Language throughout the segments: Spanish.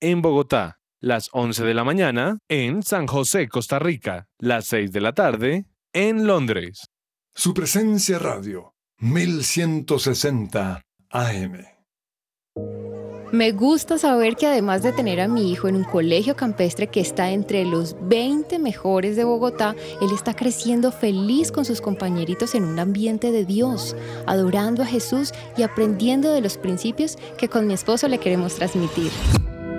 en Bogotá, las 11 de la mañana en San José, Costa Rica, las 6 de la tarde en Londres. Su presencia radio, 1160 AM. Me gusta saber que además de tener a mi hijo en un colegio campestre que está entre los 20 mejores de Bogotá, él está creciendo feliz con sus compañeritos en un ambiente de Dios, adorando a Jesús y aprendiendo de los principios que con mi esposo le queremos transmitir.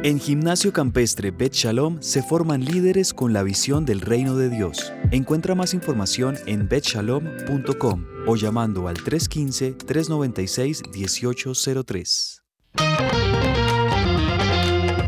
En Gimnasio Campestre Bet Shalom se forman líderes con la visión del reino de Dios. Encuentra más información en betshalom.com o llamando al 315-396-1803.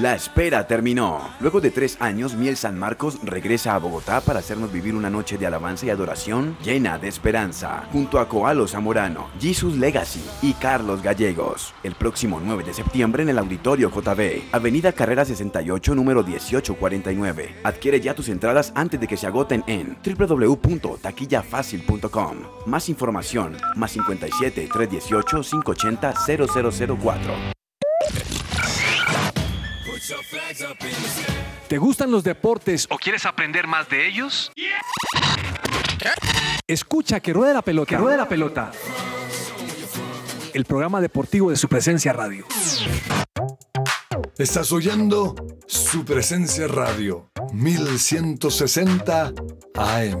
La espera terminó. Luego de tres años, Miel San Marcos regresa a Bogotá para hacernos vivir una noche de alabanza y adoración llena de esperanza, junto a Coalo Zamorano, Jesus Legacy y Carlos Gallegos. El próximo 9 de septiembre en el Auditorio JB, Avenida Carrera 68, número 1849. Adquiere ya tus entradas antes de que se agoten en www.taquillafacil.com. Más información, más 57 318 580 0004. ¿Te gustan los deportes o quieres aprender más de ellos? Escucha que ruede la pelota. Que ruede la pelota. El programa deportivo de su presencia radio. Estás oyendo su presencia radio 1160 AM.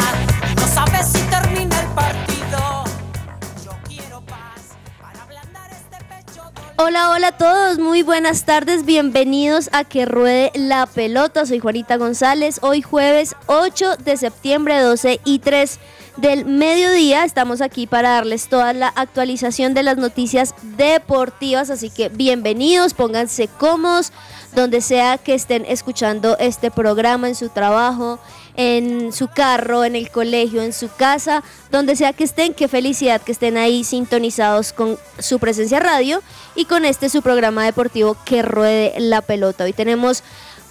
Hola, hola a todos, muy buenas tardes, bienvenidos a Que Ruede la Pelota. Soy Juanita González, hoy jueves 8 de septiembre, 12 y 3 del mediodía. Estamos aquí para darles toda la actualización de las noticias deportivas, así que bienvenidos, pónganse cómodos, donde sea que estén escuchando este programa en su trabajo, en su carro, en el colegio, en su casa, donde sea que estén. Qué felicidad que estén ahí sintonizados con su presencia radio y con este su programa deportivo que ruede la pelota. Hoy tenemos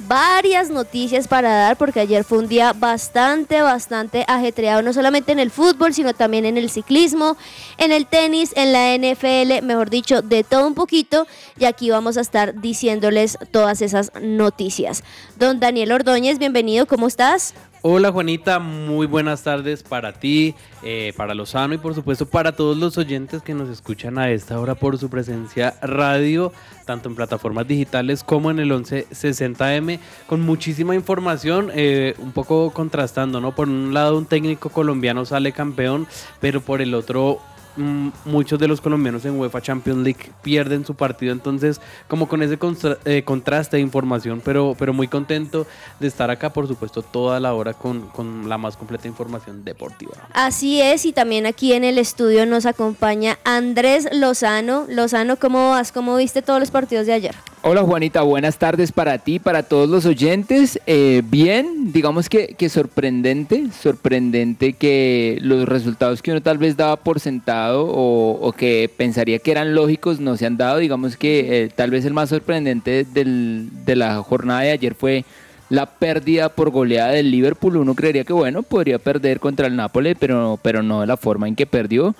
varias noticias para dar porque ayer fue un día bastante, bastante ajetreado, no solamente en el fútbol, sino también en el ciclismo, en el tenis, en la NFL, mejor dicho, de todo un poquito. Y aquí vamos a estar diciéndoles todas esas noticias. Don Daniel Ordóñez, bienvenido, ¿cómo estás? Hola Juanita, muy buenas tardes para ti, eh, para Lozano y por supuesto para todos los oyentes que nos escuchan a esta hora por su presencia radio, tanto en plataformas digitales como en el 1160M, con muchísima información, eh, un poco contrastando, ¿no? Por un lado un técnico colombiano sale campeón, pero por el otro muchos de los colombianos en UEFA Champions League pierden su partido, entonces como con ese eh, contraste de información, pero, pero muy contento de estar acá, por supuesto, toda la hora con, con la más completa información deportiva. Así es, y también aquí en el estudio nos acompaña Andrés Lozano. Lozano, ¿cómo vas? ¿Cómo viste todos los partidos de ayer? Hola Juanita, buenas tardes para ti, para todos los oyentes. Eh, bien, digamos que, que sorprendente, sorprendente que los resultados que uno tal vez daba por sentado o, que pensaría que eran lógicos no se han dado. Digamos que eh, tal vez el más sorprendente del- de la jornada de ayer fue la pérdida por goleada del Liverpool. Uno creería que, bueno, podría perder contra el Nápoles, pero, pero no de la forma en que perdió.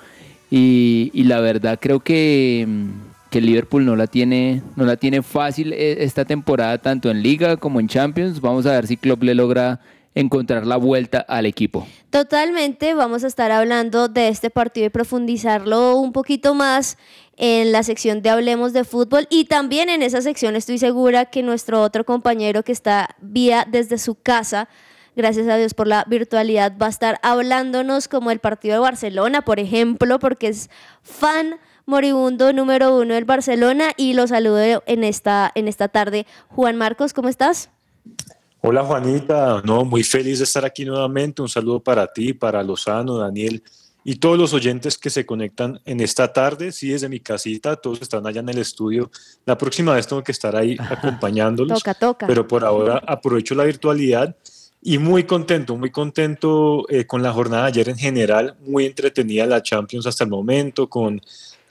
Y, y la verdad creo que, que Liverpool no la, tiene, no la tiene fácil eh, esta temporada, tanto en Liga como en Champions. Vamos a ver si Klopp le logra encontrar la vuelta al equipo. Totalmente, vamos a estar hablando de este partido y profundizarlo un poquito más en la sección de Hablemos de Fútbol y también en esa sección estoy segura que nuestro otro compañero que está vía desde su casa, gracias a Dios por la virtualidad, va a estar hablándonos como el partido de Barcelona, por ejemplo, porque es fan moribundo número uno del Barcelona y lo saludo en esta, en esta tarde. Juan Marcos, ¿cómo estás? Hola Juanita, no, muy feliz de estar aquí nuevamente. Un saludo para ti, para Lozano, Daniel y todos los oyentes que se conectan en esta tarde. Sí, desde mi casita, todos están allá en el estudio. La próxima vez tengo que estar ahí acompañándolos. Toca, toca. Pero por ahora aprovecho la virtualidad y muy contento, muy contento eh, con la jornada de ayer en general. Muy entretenida la Champions hasta el momento, con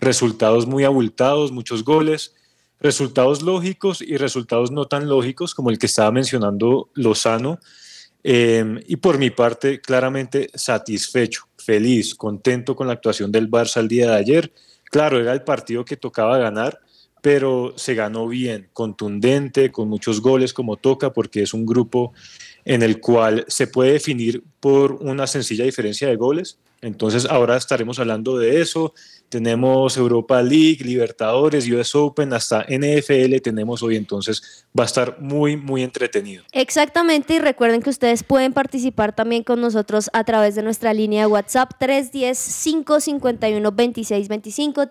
resultados muy abultados, muchos goles resultados lógicos y resultados no tan lógicos como el que estaba mencionando Lozano. Eh, y por mi parte, claramente satisfecho, feliz, contento con la actuación del Barça el día de ayer. Claro, era el partido que tocaba ganar, pero se ganó bien, contundente, con muchos goles como toca, porque es un grupo en el cual se puede definir por una sencilla diferencia de goles. Entonces ahora estaremos hablando de eso, tenemos Europa League, Libertadores, US Open, hasta NFL tenemos hoy, entonces va a estar muy, muy entretenido. Exactamente, y recuerden que ustedes pueden participar también con nosotros a través de nuestra línea de WhatsApp 310-551-2625,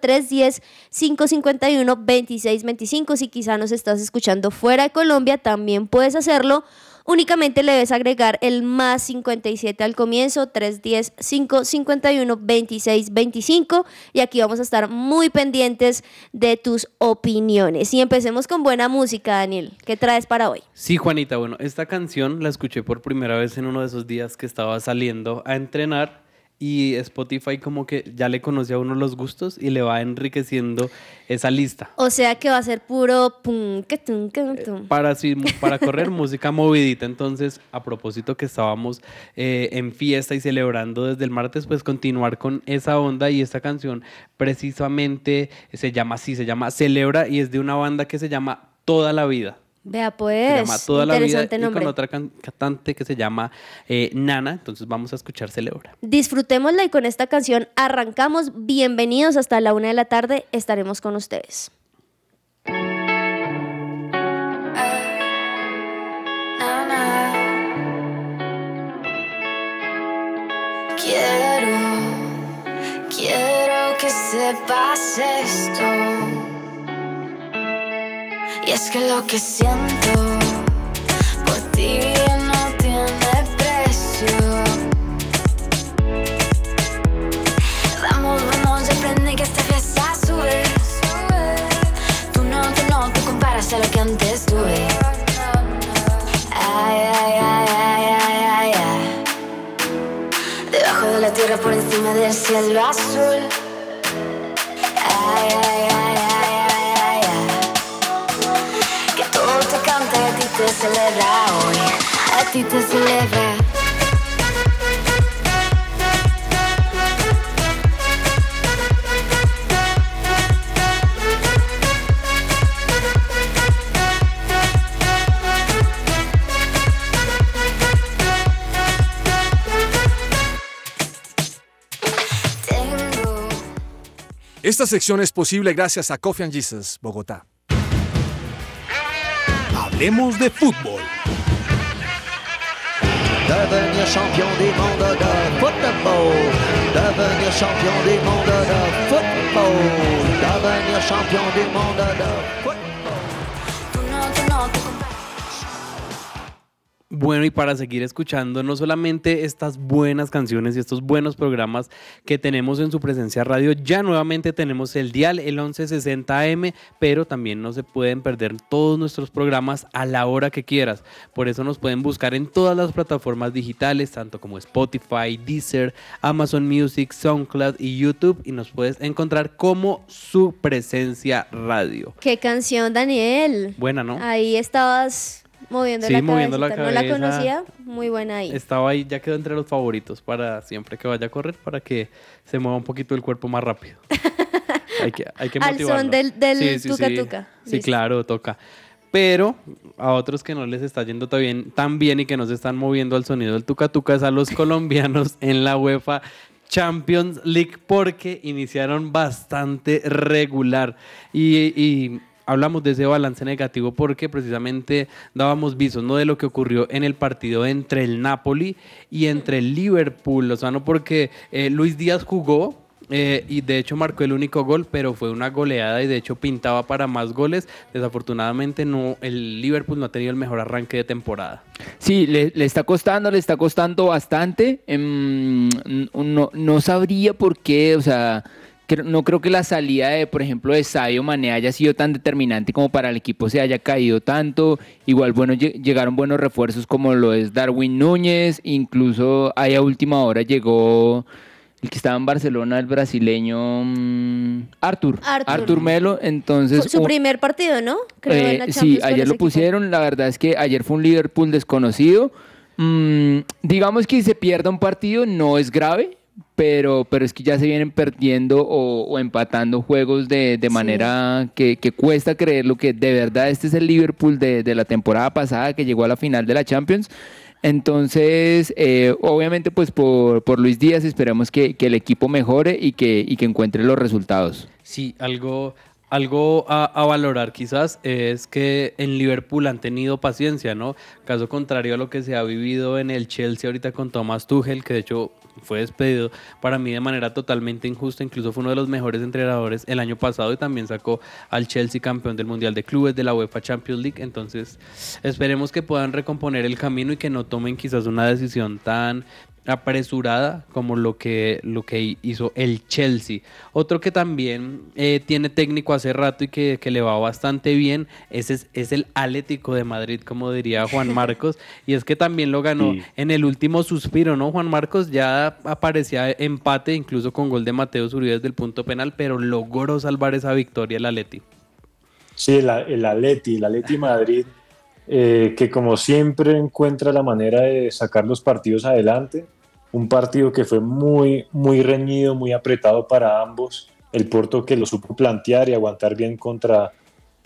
310-551-2625, si quizá nos estás escuchando fuera de Colombia, también puedes hacerlo Únicamente le debes agregar el más 57 al comienzo, 310 551 26 25 y aquí vamos a estar muy pendientes de tus opiniones. Y empecemos con buena música, Daniel. ¿Qué traes para hoy? Sí, Juanita, bueno, esta canción la escuché por primera vez en uno de esos días que estaba saliendo a entrenar y Spotify como que ya le conoce a uno los gustos y le va enriqueciendo esa lista. O sea que va a ser puro pum, que Para, para correr música movidita. Entonces, a propósito que estábamos eh, en fiesta y celebrando desde el martes, pues continuar con esa onda y esta canción precisamente se llama así, se llama Celebra y es de una banda que se llama Toda la Vida. Vea, pues. Se toda la vida y con otra cantante que se llama eh, Nana. Entonces vamos a escuchar Celebra. Disfrutémosla y con esta canción arrancamos. Bienvenidos hasta la una de la tarde. Estaremos con ustedes. Que lo que siento por ti no tiene precio. Vamos, vamos, aprende que esta fiesta sube. Tú no, tú no, tú comparas a lo que antes tuve. Ay, ay, ay, ay, ay, ay, ay. Debajo de la tierra, por encima del cielo azul. Esta sección es posible gracias a Coffee and Jesus, Bogotá. Hablemos de fútbol. Devenir champion du monde de football. Devenir champion du monde de football. Devenir champion du monde de football. Bueno, y para seguir escuchando no solamente estas buenas canciones y estos buenos programas que tenemos en su presencia radio, ya nuevamente tenemos el dial, el 1160M, pero también no se pueden perder todos nuestros programas a la hora que quieras. Por eso nos pueden buscar en todas las plataformas digitales, tanto como Spotify, Deezer, Amazon Music, SoundCloud y YouTube, y nos puedes encontrar como su presencia radio. ¿Qué canción, Daniel? Buena, ¿no? Ahí estabas Moviendo Sí, la moviendo la cabecita. No la cabeza. conocía, muy buena ahí. Estaba ahí, ya quedó entre los favoritos para siempre que vaya a correr, para que se mueva un poquito el cuerpo más rápido. hay que, hay que Al motivarlo. son del- del Sí, sí, tuca sí. tuca. Sí, Listo. claro, toca. Pero a otros que no les está yendo tan bien, tan bien y que no se están moviendo al sonido del tuca tuca es a los colombianos en la UEFA Champions League porque iniciaron bastante regular. Y, y hablamos de ese balance negativo porque precisamente dábamos visos ¿no? de lo que ocurrió en el partido entre el Napoli y entre el Liverpool. O sea, no porque eh, Luis Díaz jugó. eh, y de hecho marcó el único gol, pero fue una goleada y de hecho pintaba para más goles. Desafortunadamente no, el Liverpool no ha tenido el mejor arranque de temporada. Sí, le, está costando, le está costando bastante. Em, no, no sabría por qué, o sea, no creo que la salida de, por ejemplo, de Sadio Mané haya sido tan determinante como para el equipo se haya caído tanto. Igual, bueno, lle- llegaron buenos refuerzos como lo es Darwin Núñez, incluso ahí a última hora llegó el que estaba en Barcelona, el brasileño mm, Artur, Artur. Melo. Entonces, su primer partido, ¿no? Creo, en la eh, sí, ayer lo equipo. pusieron. La verdad es que ayer fue un Liverpool desconocido. Mm, digamos que si se pierda un partido no es grave, pero, pero es que ya se vienen perdiendo o, o empatando juegos de, de manera que, que cuesta creer lo que de verdad este es el Liverpool de, de la temporada pasada que llegó a la final de la Champions. Entonces, eh, obviamente, pues por, por Luis Díaz esperamos que, que el equipo mejore y que, y que encuentre los resultados. Sí, algo, algo a, valorar quizás es que en Liverpool han tenido paciencia, ¿no? Caso contrario a lo que se ha vivido en el Chelsea ahorita con Thomas Tuchel, que de hecho fue despedido para mí de manera totalmente injusta, incluso fue uno de los mejores entrenadores el año pasado y también sacó al Chelsea campeón del Mundial de Clubes de la UEFA Champions League, entonces esperemos que puedan recomponer el camino y que no tomen quizás una decisión tan apresurada como lo que, lo que hizo el Chelsea. Otro que también eh, tiene técnico hace rato y que, que le va bastante bien ese es, es el Atlético de Madrid, como diría Juan Marcos, y es que también lo ganó Sí. en el último suspiro, ¿no? Juan Marcos ya aparecía empate, incluso con gol de Mateo Zuribe desde el punto penal, pero logró salvar esa victoria el Atleti. Sí, el, el Atleti, el Atleti Madrid, eh, que como siempre encuentra la manera de sacar los partidos adelante. Un partido que fue muy, muy reñido, muy apretado para ambos. El Porto que lo supo plantear y aguantar bien contra,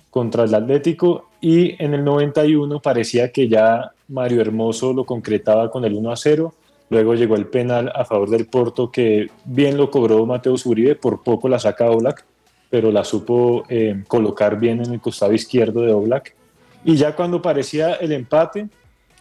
contra el Atlético. Y en el 91 parecía que ya Mario Hermoso lo concretaba con el 1 a 0. Luego llegó el penal a favor del Porto que bien lo cobró Mateo Zuribe, por poco la saca Oblak, pero la supo eh, colocar bien en el costado izquierdo de Oblak. Y ya cuando parecía el empate,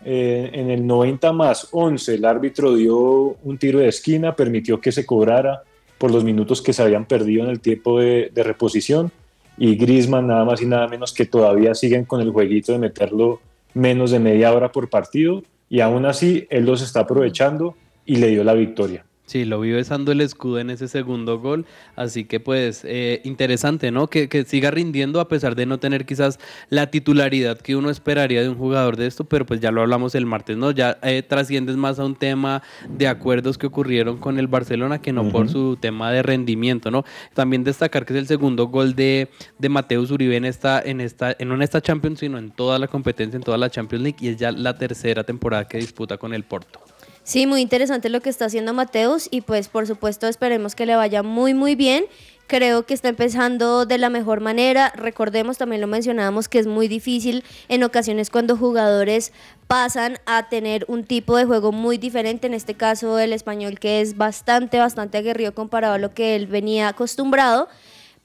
eh, en el 90 más 11, el árbitro dio un tiro de esquina, permitió que se cobrara por los minutos que se habían perdido en el tiempo de, de reposición. Y Griezmann, nada más y nada menos que todavía siguen con el jueguito de meterlo menos de media hora por partido. Y aún así, él los está aprovechando y le dio la victoria. Sí, lo vi besando el escudo en ese segundo gol, así que pues eh, interesante, ¿no? Que, que siga rindiendo a pesar de no tener quizás la titularidad que uno esperaría de un jugador de esto, pero pues ya lo hablamos el martes, ¿no? Ya eh, trasciendes más a un tema de acuerdos que ocurrieron con el Barcelona que no por su tema de rendimiento, ¿no? También destacar que es el segundo gol de, de Mateus Uribe en esta, en esta, en no en esta Champions, sino en toda la competencia, en toda la Champions League, y es ya la tercera temporada que disputa con el Porto. Sí, muy interesante lo que está haciendo Mateus y pues por supuesto esperemos que le vaya muy muy bien. Creo que está empezando de la mejor manera. Recordemos, también lo mencionábamos, que es muy difícil en ocasiones cuando jugadores pasan a tener un tipo de juego muy diferente. En este caso, el español que es bastante, bastante aguerrido comparado a lo que él venía acostumbrado.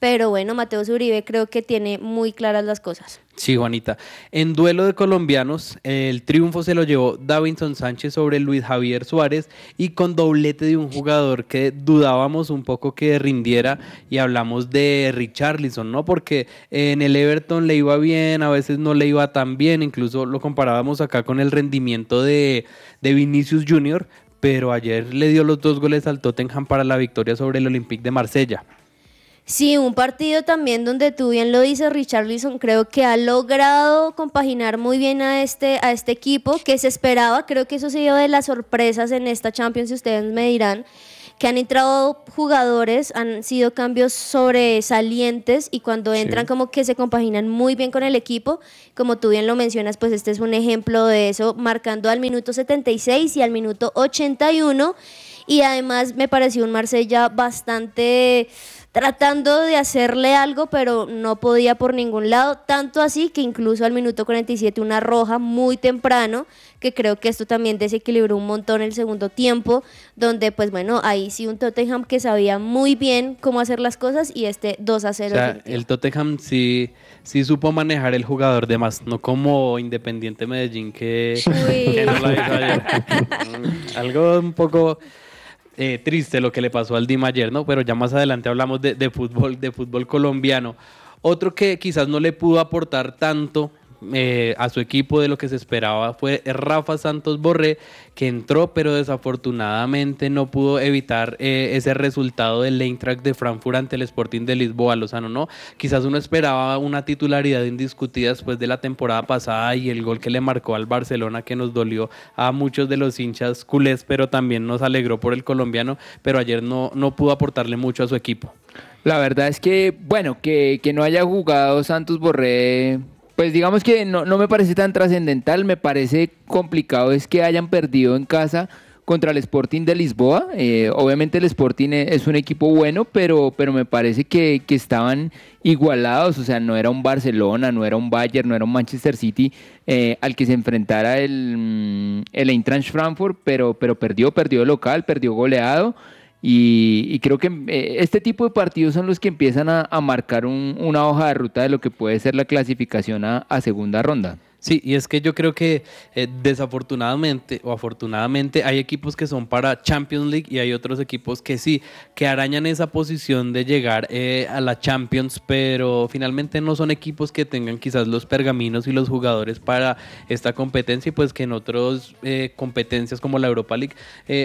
Pero bueno, Mateus Uribe creo que tiene muy claras las cosas. Sí, Juanita. En duelo de colombianos, el triunfo se lo llevó Davinson Sánchez sobre Luis Javier Suárez y con doblete de un jugador que dudábamos un poco que rindiera y hablamos de Richarlison, ¿no? Porque en el Everton le iba bien, a veces no le iba tan bien, incluso lo comparábamos acá con el rendimiento de, de Vinicius Junior, pero ayer le dio los dos goles al Tottenham para la victoria sobre el Olympique de Marsella. Sí, un partido también donde tú bien lo dices, Richarlison creo que ha logrado compaginar muy bien a este, a este equipo que se esperaba, creo que eso se dio de las sorpresas en esta Champions, si ustedes me dirán, que han entrado jugadores, han sido cambios sobresalientes y cuando entran como que se compaginan muy bien con el equipo. Como tú bien lo mencionas, pues este es un ejemplo de eso, marcando al minuto 76 y al minuto 81. Y además me pareció un Marsella bastante tratando de hacerle algo, pero no podía por ningún lado, tanto así que incluso al minuto 47 una roja muy temprano, que creo que esto también desequilibró un montón el segundo tiempo, donde pues bueno, ahí sí un Tottenham que sabía muy bien cómo hacer las cosas y este 2 a 0. O sea, el Tottenham sí, sí supo manejar el jugador de más, no como Independiente Medellín que, que no la hizo ayer. Algo un poco eh, triste lo que le pasó al Dima ayer, ¿no? Pero ya más adelante hablamos de, de fútbol, de fútbol colombiano. Otro que quizás no le pudo aportar tanto eh, a su equipo de lo que se esperaba fue Rafa Santos Borré, que entró, pero desafortunadamente no pudo evitar eh, ese resultado del Eintracht de Frankfurt ante el Sporting de Lisboa, Lozano, ¿no? Quizás uno esperaba una titularidad indiscutida después de la temporada pasada y el gol que le marcó al Barcelona que nos dolió a muchos de los hinchas culés, pero también nos alegró por el colombiano, pero ayer no, no pudo aportarle mucho a su equipo. La verdad es que, bueno, que, que no haya jugado Santos Borré pues digamos que no, no me parece tan trascendental, me parece complicado es que hayan perdido en casa contra el Sporting de Lisboa. Eh, obviamente el Sporting e, es un equipo bueno, pero, pero me parece que, que, estaban igualados, o sea, no era un Barcelona, no era un Bayern, no era un Manchester City eh, al que se enfrentara el, mm, el Eintracht Frankfurt, pero, pero perdió, perdió local, perdió goleado. Y, creo que eh, este tipo de partidos son los que empiezan a, marcar una hoja de ruta de lo que puede ser la clasificación a segunda ronda. Sí, y es que yo creo que eh, desafortunadamente o afortunadamente hay equipos que son para Champions League y hay otros equipos que sí, que arañan esa posición de llegar eh, a la Champions, pero finalmente no son equipos que tengan quizás los pergaminos y los jugadores para esta competencia y pues que en otras eh, competencias como la Europa League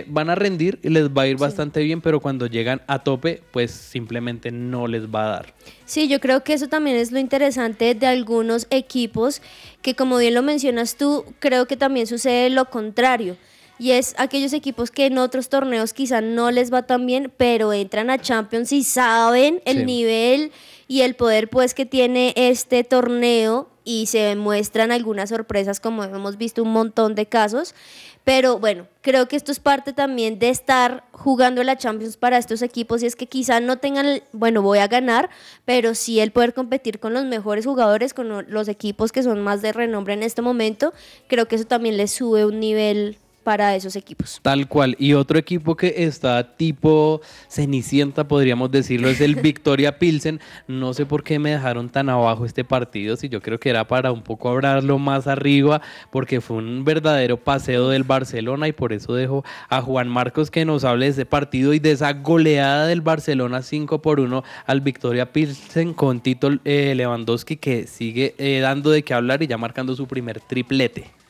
van a rendir y les va a ir bastante bien, pero cuando llegan a tope pues simplemente no les va a dar. Sí, yo creo que eso también es lo interesante de algunos equipos, que como bien lo mencionas tú, creo que también sucede lo contrario. Y es aquellos equipos que en otros torneos quizá no les va tan bien, pero entran a Champions y saben el nivel y el poder pues que tiene este torneo y se muestran algunas sorpresas como hemos visto un montón de casos. Pero bueno, creo que esto es parte también de estar jugando la Champions para estos equipos y es que quizá no tengan, bueno, voy a ganar, pero sí el poder competir con los mejores jugadores, con los equipos que son más de renombre en este momento, creo que eso también les sube un nivel para esos equipos. Tal cual. Y otro equipo que está tipo cenicienta, podríamos decirlo, es el Victoria Pilsen. No sé por qué me dejaron tan abajo este partido, si yo creo que era para un poco hablarlo más arriba, porque fue un verdadero paseo del Barcelona y por eso dejo a Juan Marcos que nos hable de ese partido y de esa goleada del Barcelona 5 por 1 al Victoria Pilsen con Tito eh, Lewandowski que sigue eh, dando de qué hablar y ya marcando su primer triplete.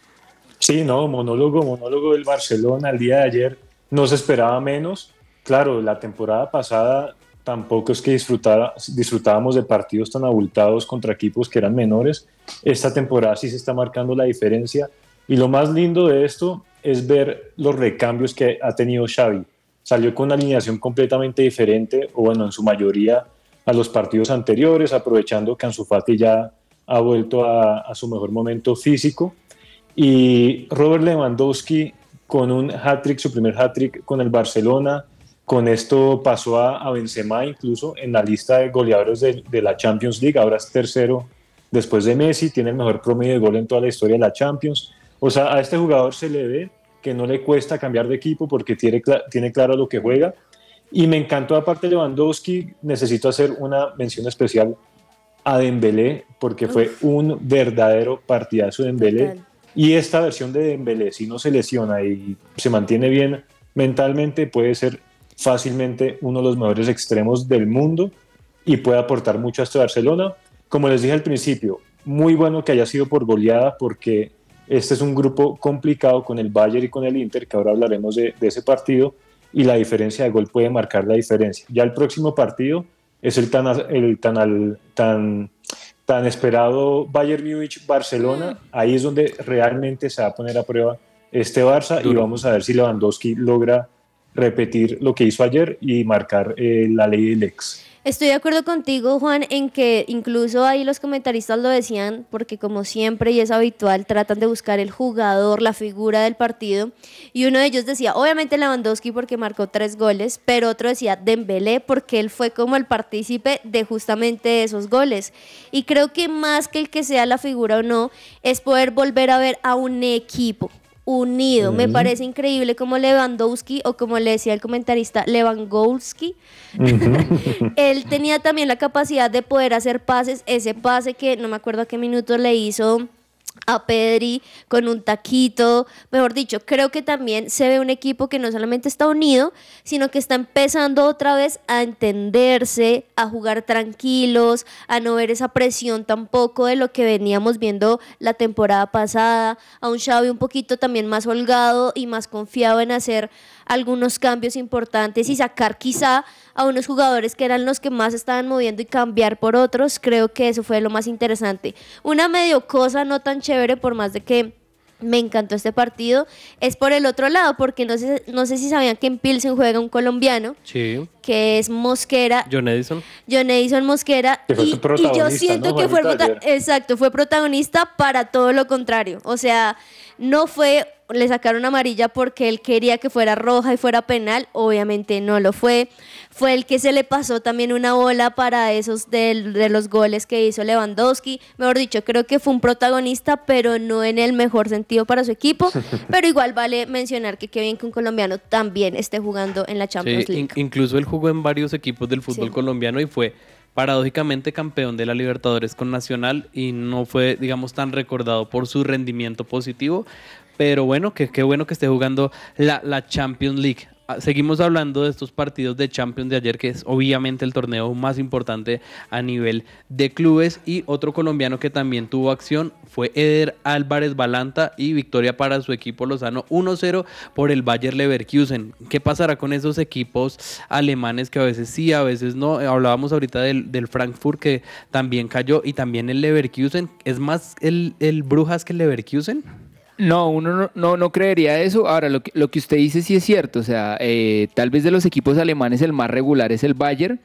Sí, no, monólogo, monólogo del Barcelona el día de ayer no se esperaba menos. Claro, la temporada pasada tampoco es que disfrutara, disfrutábamos de partidos tan abultados contra equipos que eran menores. Esta temporada sí se está marcando la diferencia. Y lo más lindo de esto es ver los recambios que ha tenido Xavi. Salió con una alineación completamente diferente, o bueno, en su mayoría a los partidos anteriores, aprovechando que Ansu Fati ya ha vuelto a, a su mejor momento físico y Robert Lewandowski con un hat-trick, su primer hat-trick con el Barcelona. Con esto pasó a, Benzema incluso en la lista de goleadores de, la Champions League. Ahora es tercero después de Messi. Tiene el mejor promedio de gol en toda la historia de la Champions. O sea, a este jugador se le ve que no le cuesta cambiar de equipo porque tiene, tiene claro lo que juega. Y me encantó aparte Lewandowski. Necesito hacer una mención especial a Dembélé porque fue un verdadero partidazo de Dembélé. Y esta versión de Dembélé, si no se lesiona y se mantiene bien mentalmente, puede ser fácilmente uno de los mejores extremos del mundo y puede aportar mucho a este Barcelona. Como les dije al principio, muy bueno que haya sido por goleada porque este es un grupo complicado con el Bayern y con el Inter, que ahora hablaremos de, ese partido, y la diferencia de gol puede marcar la diferencia. Ya el próximo partido es el tan, el tan, tan tan esperado Bayern Múnich-Barcelona, mm. ahí es donde realmente se va a poner a prueba este Barça y vamos a ver si Lewandowski logra repetir lo que hizo ayer y marcar eh, la ley del ex. Estoy de acuerdo contigo, Juan, en que incluso ahí los comentaristas lo decían, porque como siempre y es habitual, tratan de buscar el jugador, la figura del partido. Y uno de ellos decía, obviamente Lewandowski porque marcó tres goles, pero otro decía Dembélé porque él fue como el partícipe de justamente esos goles. Y creo que más que el que sea la figura o no, es poder volver a ver a un equipo unido. Me parece increíble como Lewandowski, o como le decía el comentarista, Lewandowski, él tenía también la capacidad de poder hacer pases, ese pase que no me acuerdo a qué minuto le hizo a Pedri con un taquito. Mejor dicho, creo que también se ve un equipo que no solamente está unido, sino que está empezando otra vez a entenderse, a jugar tranquilos, a no ver esa presión tampoco de lo que veníamos viendo la temporada pasada, a un Xavi un poquito también más holgado y más confiado en hacer algunos cambios importantes y sacar quizá a unos jugadores que eran los que más estaban moviendo y cambiar por otros, creo que eso fue lo más interesante. Una medio cosa no tan chévere por más de que me encantó este partido, es por el otro lado, porque no sé, no sé si sabían que en Pilsen juega un colombiano, Sí. que es Mosquera, John Edison. John Edison Mosquera Que fue y, y yo siento ¿no, que fue exacto fue protagonista para todo lo contrario o sea no fue le sacaron amarilla porque él quería que fuera roja y fuera penal obviamente no lo fue fue el que se le pasó también una bola para esos de, los goles que hizo Lewandowski mejor dicho creo que fue un protagonista pero no en el mejor sentido para su equipo pero igual vale mencionar que qué bien que un colombiano también esté jugando en la Champions Sí, League in- incluso él jugó en varios equipos del fútbol Sí. colombiano y fue paradójicamente campeón de la Libertadores con Nacional y no fue, digamos, tan recordado por su rendimiento positivo. Pero bueno, que qué bueno que esté jugando la, la Champions League. Ah, Seguimos hablando de estos partidos de Champions de ayer, que es obviamente el torneo más importante a nivel de clubes. Y otro colombiano que también tuvo acción fue Eder Álvarez Balanta y victoria para su equipo Lozano 1-0 por el Bayer Leverkusen. ¿Qué pasará con esos equipos alemanes que a veces sí, a veces no? Eh, Hablábamos ahorita del, del Frankfurt que también cayó y también el Leverkusen. ¿Es más el, el Brujas que el Leverkusen? No, uno no, no, no creería eso. Ahora, lo que, lo que usted dice sí es cierto. O sea, eh, tal vez de los equipos alemanes el más regular es el Bayern,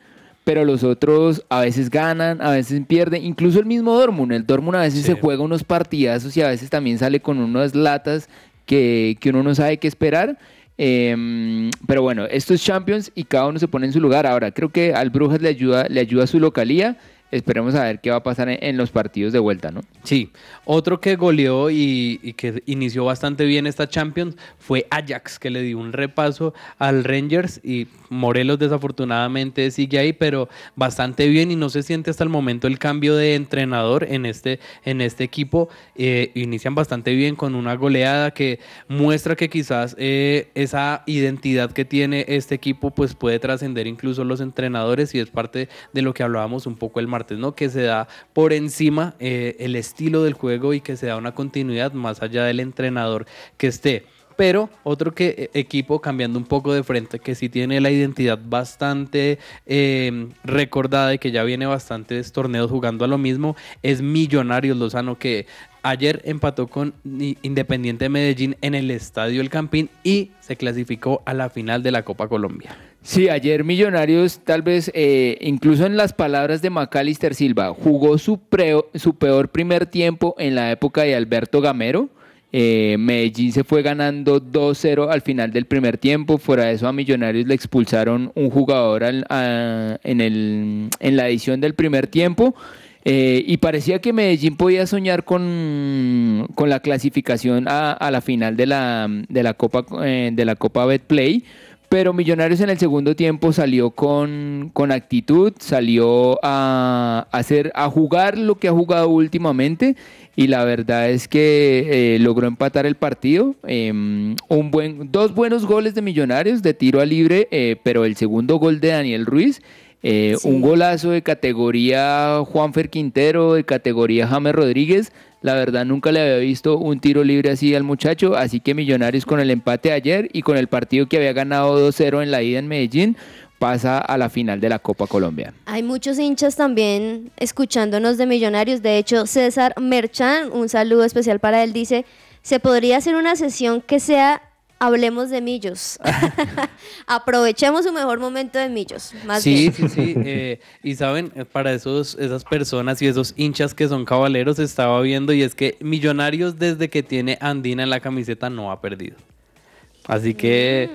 pero los otros a veces ganan, a veces pierden. Incluso el mismo Dortmund. El Dortmund a veces se juega unos partidazos y a veces también sale con unas latas que, que uno no sabe qué esperar. Em, pero bueno, esto es Champions y cada uno se pone en su lugar. Ahora, creo que al Brujas le ayuda, le ayuda su localía. Esperemos a ver qué va a pasar en, los partidos de vuelta, ¿no? Sí, otro que goleó y, y que inició bastante bien esta Champions fue Ajax, que le dio un repaso al Rangers y Morelos desafortunadamente sigue ahí, pero bastante bien y no se siente hasta el momento el cambio de entrenador en este, en este equipo. Eh, inician bastante bien con una goleada que muestra que quizás eh, esa identidad que tiene este equipo pues puede trascender incluso los entrenadores y es parte de lo que hablábamos un poco el martes, ¿no? Que se da por encima eh, el estilo del juego y que se da una continuidad más allá del entrenador que esté. Pero otro que eh, equipo cambiando un poco de frente, que sí tiene la identidad bastante eh, recordada y que ya viene bastantes torneos jugando a lo mismo, es Millonarios Lozano, que ayer empató con Independiente de Medellín en el Estadio El Campín y se clasificó a la final de la Copa Colombia. Sí, ayer Millonarios, tal vez, eh, incluso en las palabras de Macalister Silva, jugó su, preo- su peor primer tiempo en la época de Alberto Gamero. Eh, Medellín se fue ganando 2-0 al final del primer tiempo. Fuera de eso, a Millonarios le expulsaron un jugador al- en, el, en la edición del primer tiempo. Eh, y parecía que Medellín podía soñar con, la clasificación a, a la final de la, de la Copa eh, de la Copa Betplay. Pero Millonarios en el segundo tiempo salió con, con actitud, salió a, hacer, a jugar lo que ha jugado últimamente y la verdad es que eh, logró empatar el partido. buen, dos buenos goles de Millonarios de tiro a libre, eh, pero el segundo gol de Daniel Ruiz, eh, un golazo de categoría Juanfer Quintero, de categoría James Rodríguez. La verdad nunca le había visto un tiro libre así al muchacho, así que Millonarios con el empate ayer y con el partido que había ganado 2-0 en la ida en Medellín pasa a la final de la Copa Colombia. Hay muchos hinchas también escuchándonos de Millonarios. De hecho, César Merchan, un saludo especial para él, dice, se podría hacer una sesión que sea Hablemos de Millos. Aprovechemos su mejor momento de Millos. Más sí, bien. sí, sí. eh, y saben, para esos, esas personas y esos hinchas que son caballeros, estaba viendo y es que Millonarios desde que tiene Andina en la camiseta no ha perdido. Así que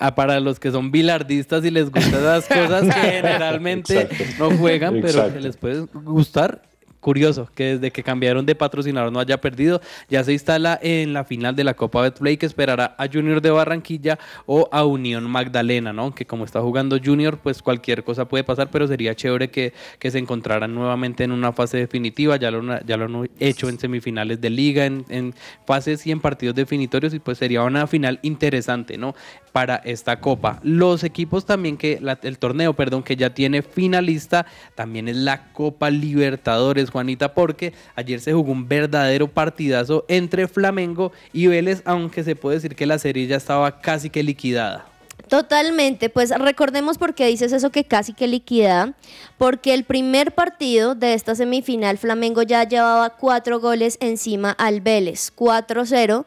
ah, para los que son bilardistas y les gustan esas cosas que generalmente Exacto. no juegan, pero Exacto. que les puede gustar. Curioso que desde que cambiaron de patrocinador no haya perdido. Ya se instala en la final de la Copa Betplay que esperará a Junior de Barranquilla o a Unión Magdalena, ¿no? Que como está jugando Junior, pues cualquier cosa puede pasar, pero sería chévere que, que se encontraran nuevamente en una fase definitiva. Ya lo, ya lo han hecho en semifinales de liga, en, en fases y en partidos definitorios, y pues sería una final interesante, ¿no? Para esta copa. Los equipos también que, la- el torneo, perdón, que ya tiene finalista, también es la Copa Libertadores, Juanita, porque ayer se jugó un verdadero partidazo entre Flamengo y Vélez, aunque se puede decir que la serie ya estaba casi que liquidada. Totalmente, pues recordemos por qué dices eso que casi que liquida, porque el primer partido de esta semifinal Flamengo ya llevaba cuatro goles encima al Vélez, 4-0,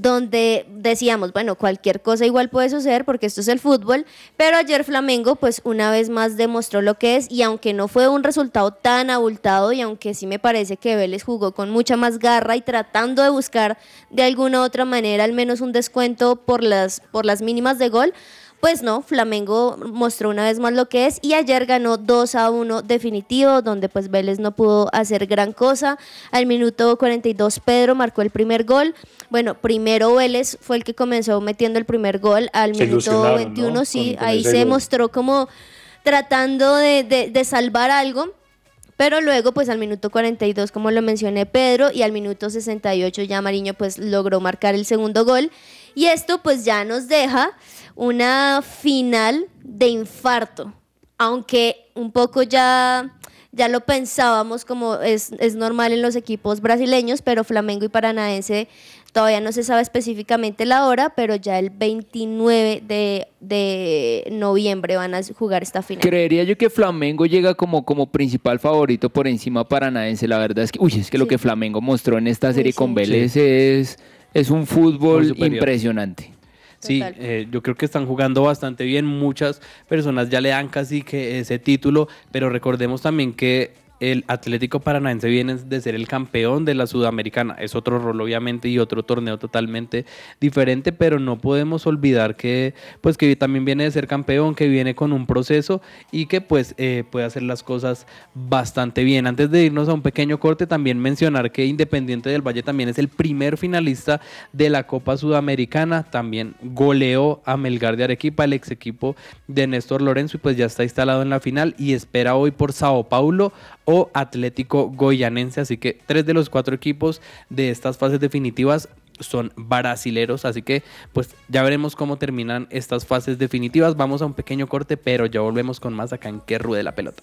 donde decíamos, bueno, cualquier cosa igual puede suceder porque esto es el fútbol, pero ayer Flamengo pues una vez más demostró lo que es y aunque no fue un resultado tan abultado y aunque sí me parece que Vélez jugó con mucha más garra y tratando de buscar de alguna u otra manera al menos un descuento por las, por las mínimas de gol, pues no, Flamengo mostró una vez más lo que es y ayer ganó 2 a 1 definitivo, donde pues Vélez no pudo hacer gran cosa. Al minuto 42 Pedro marcó el primer gol. Bueno, primero Vélez fue el que comenzó metiendo el primer gol al Se minuto ilusionaron, 21, ¿no? sí, Con- con ahí se gol. mostró como tratando de, de- de salvar algo. Pero luego, pues al minuto 42, como lo mencioné Pedro, y al minuto 68 ya Mariño pues logró marcar el segundo gol. Y esto pues ya nos deja una final de infarto. Aunque un poco ya, ya lo pensábamos como es, es normal en los equipos brasileños, pero Flamengo y Paranaense todavía no se sabe específicamente la hora, pero ya el 29 de, de noviembre van a jugar esta final. Creería yo que Flamengo llega como, como principal favorito por encima Paranaense. La verdad es que, uy, es que lo que Flamengo mostró en esta serie con Vélez es, es un fútbol impresionante. Sí, eh, yo creo que están jugando bastante bien. Muchas personas ya le dan casi que ese título, pero recordemos también que el Atlético Paranaense viene de ser el campeón de la Sudamericana. Es otro rol, obviamente, y otro torneo totalmente diferente, pero no podemos olvidar que, pues, que también viene de ser campeón, que viene con un proceso y que, pues, eh, puede hacer las cosas bastante bien. Antes de irnos a un pequeño corte, también mencionar que Independiente del Valle también es el primer finalista de la Copa Sudamericana. También goleó a Melgar de Arequipa, el ex equipo de Néstor Lorenzo, y pues ya está instalado en la final y espera hoy por Sao Paulo o Atlético Goyanense. Así que tres de los cuatro equipos de estas fases definitivas son brasileros, así que pues ya veremos cómo terminan estas fases definitivas. Vamos a un pequeño corte, pero ya volvemos con más acá en Que Ruede la Pelota.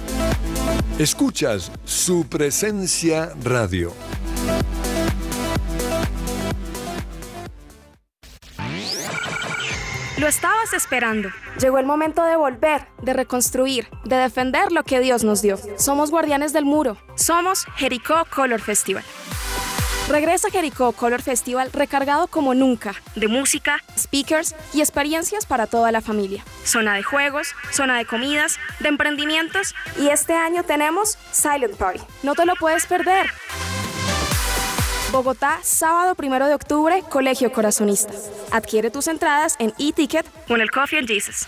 Escuchas su presencia radio. Lo estabas esperando. Llegó el momento de volver, de reconstruir, de defender lo que Dios nos dio. Somos guardianes del muro. Somos Jericó Color Festival. Regresa Jericó Color Festival recargado como nunca. De música, speakers y experiencias para toda la familia. Zona de juegos, zona de comidas, de emprendimientos. Y este año tenemos Silent Party. No te lo puedes perder. Bogotá, sábado 1 de octubre, Colegio Corazonista. Adquiere tus entradas en e-ticket o en el Coffee and Jesus.